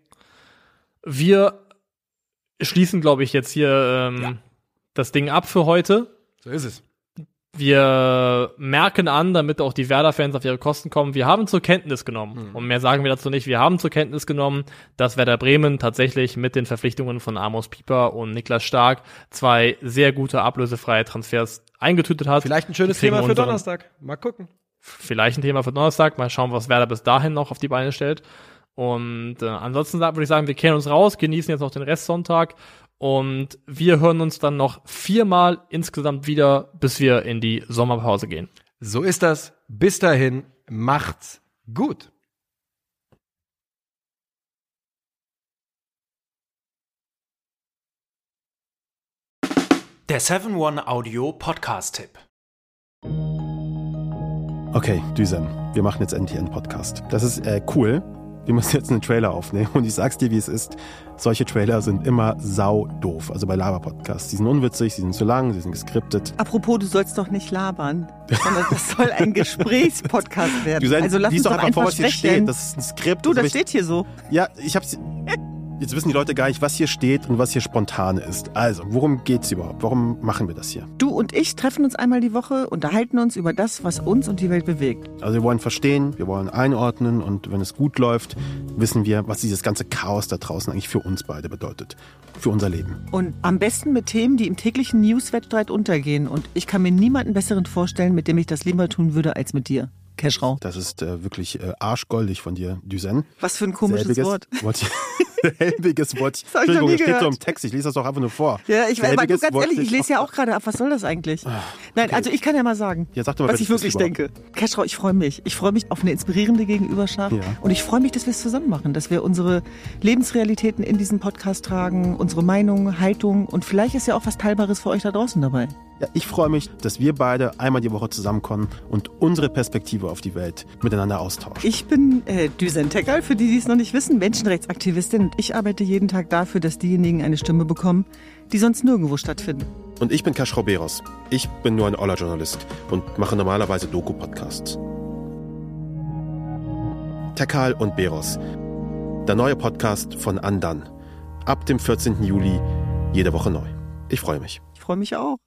Wir schließen, glaube ich, jetzt hier ähm, ja. das Ding ab für heute. So ist es. Wir merken an, damit auch die Werder-Fans auf ihre Kosten kommen, wir haben zur Kenntnis genommen, mhm. und mehr sagen wir dazu nicht, wir haben zur Kenntnis genommen, dass Werder Bremen tatsächlich mit den Verpflichtungen von Amos Pieper und Niklas Stark zwei sehr gute ablösefreie Transfers eingetütet hat. Vielleicht ein schönes Thema für Donnerstag. Mal gucken. Vielleicht ein Thema für Donnerstag. Mal schauen, was Werder bis dahin noch auf die Beine stellt. Und äh, ansonsten würde ich sagen, wir kehren uns raus, genießen jetzt noch den Restsonntag und wir hören uns dann noch viermal insgesamt wieder, bis wir in die Sommerpause gehen. So ist das. Bis dahin, macht's gut. Der 7-One Audio Podcast-Tipp. Okay, Düsen, wir machen jetzt endlich einen Podcast. Das ist äh, cool wir müssen jetzt einen Trailer aufnehmen. Und ich sag's dir, wie es ist. Solche Trailer sind immer sau doof. Also bei Laber-Podcasts. Die sind unwitzig, sie sind zu lang, sie sind geskriptet. Apropos, du sollst doch nicht labern. Sondern das soll ein <laughs> Gesprächspodcast werden. Du sein, also lass uns doch einfach vor, was hier steht. Das ist ein Skript. Du, das, das steht hier so. Ja, ich hab's. Jetzt wissen die Leute gar nicht, was hier steht und was hier spontan ist. Also, worum geht's überhaupt? Warum machen wir das hier? Du und ich treffen uns einmal die Woche, unterhalten uns über das, was uns und die Welt bewegt. Also wir wollen verstehen, wir wollen einordnen und wenn es gut läuft, wissen wir, was dieses ganze Chaos da draußen eigentlich für uns beide bedeutet. Für unser Leben. Und am besten mit Themen, die im täglichen Newswettstreit untergehen. Und ich kann mir niemanden besseren vorstellen, mit dem ich das lieber tun würde, als mit dir. Keschrau. Das ist äh, wirklich äh, arschgoldig von dir, Düsen. Was für ein komisches Selbiges Wort. Wort. <laughs> Selbiges Wort. Das Entschuldigung, das steht so im Text. Ich lese das doch einfach nur vor. Ja, ich weiß, ganz Wort ehrlich, ich lese ja auch gerade ab. Was soll das eigentlich? Nein, also ich kann ja mal sagen, Ja, sag mal, was ich wirklich denke. Keschrau, ich freue mich. Ich freue mich auf eine inspirierende Gegenüberschaft. Ja. Und ich freue mich, dass wir es zusammen machen, dass wir unsere Lebensrealitäten in diesen Podcast tragen, unsere Meinung, Haltung und vielleicht ist ja auch was Teilbares für euch da draußen dabei. Ja, ich freue mich, dass wir beide einmal die Woche zusammenkommen und unsere Perspektive auf die Welt miteinander austauschen. Ich bin äh, Düsen Tekal, für die, die es noch nicht wissen, Menschenrechtsaktivistin und ich arbeite jeden Tag dafür, dass diejenigen eine Stimme bekommen, die sonst nirgendwo stattfinden. Und ich bin Kaschrau Beros. Ich bin nur ein Oller-Journalist und mache normalerweise Doku-Podcasts. Tekal und Beros. Der neue Podcast von Andan. Ab dem 14. Juli jede Woche neu. Ich freue mich. Ich freue mich auch.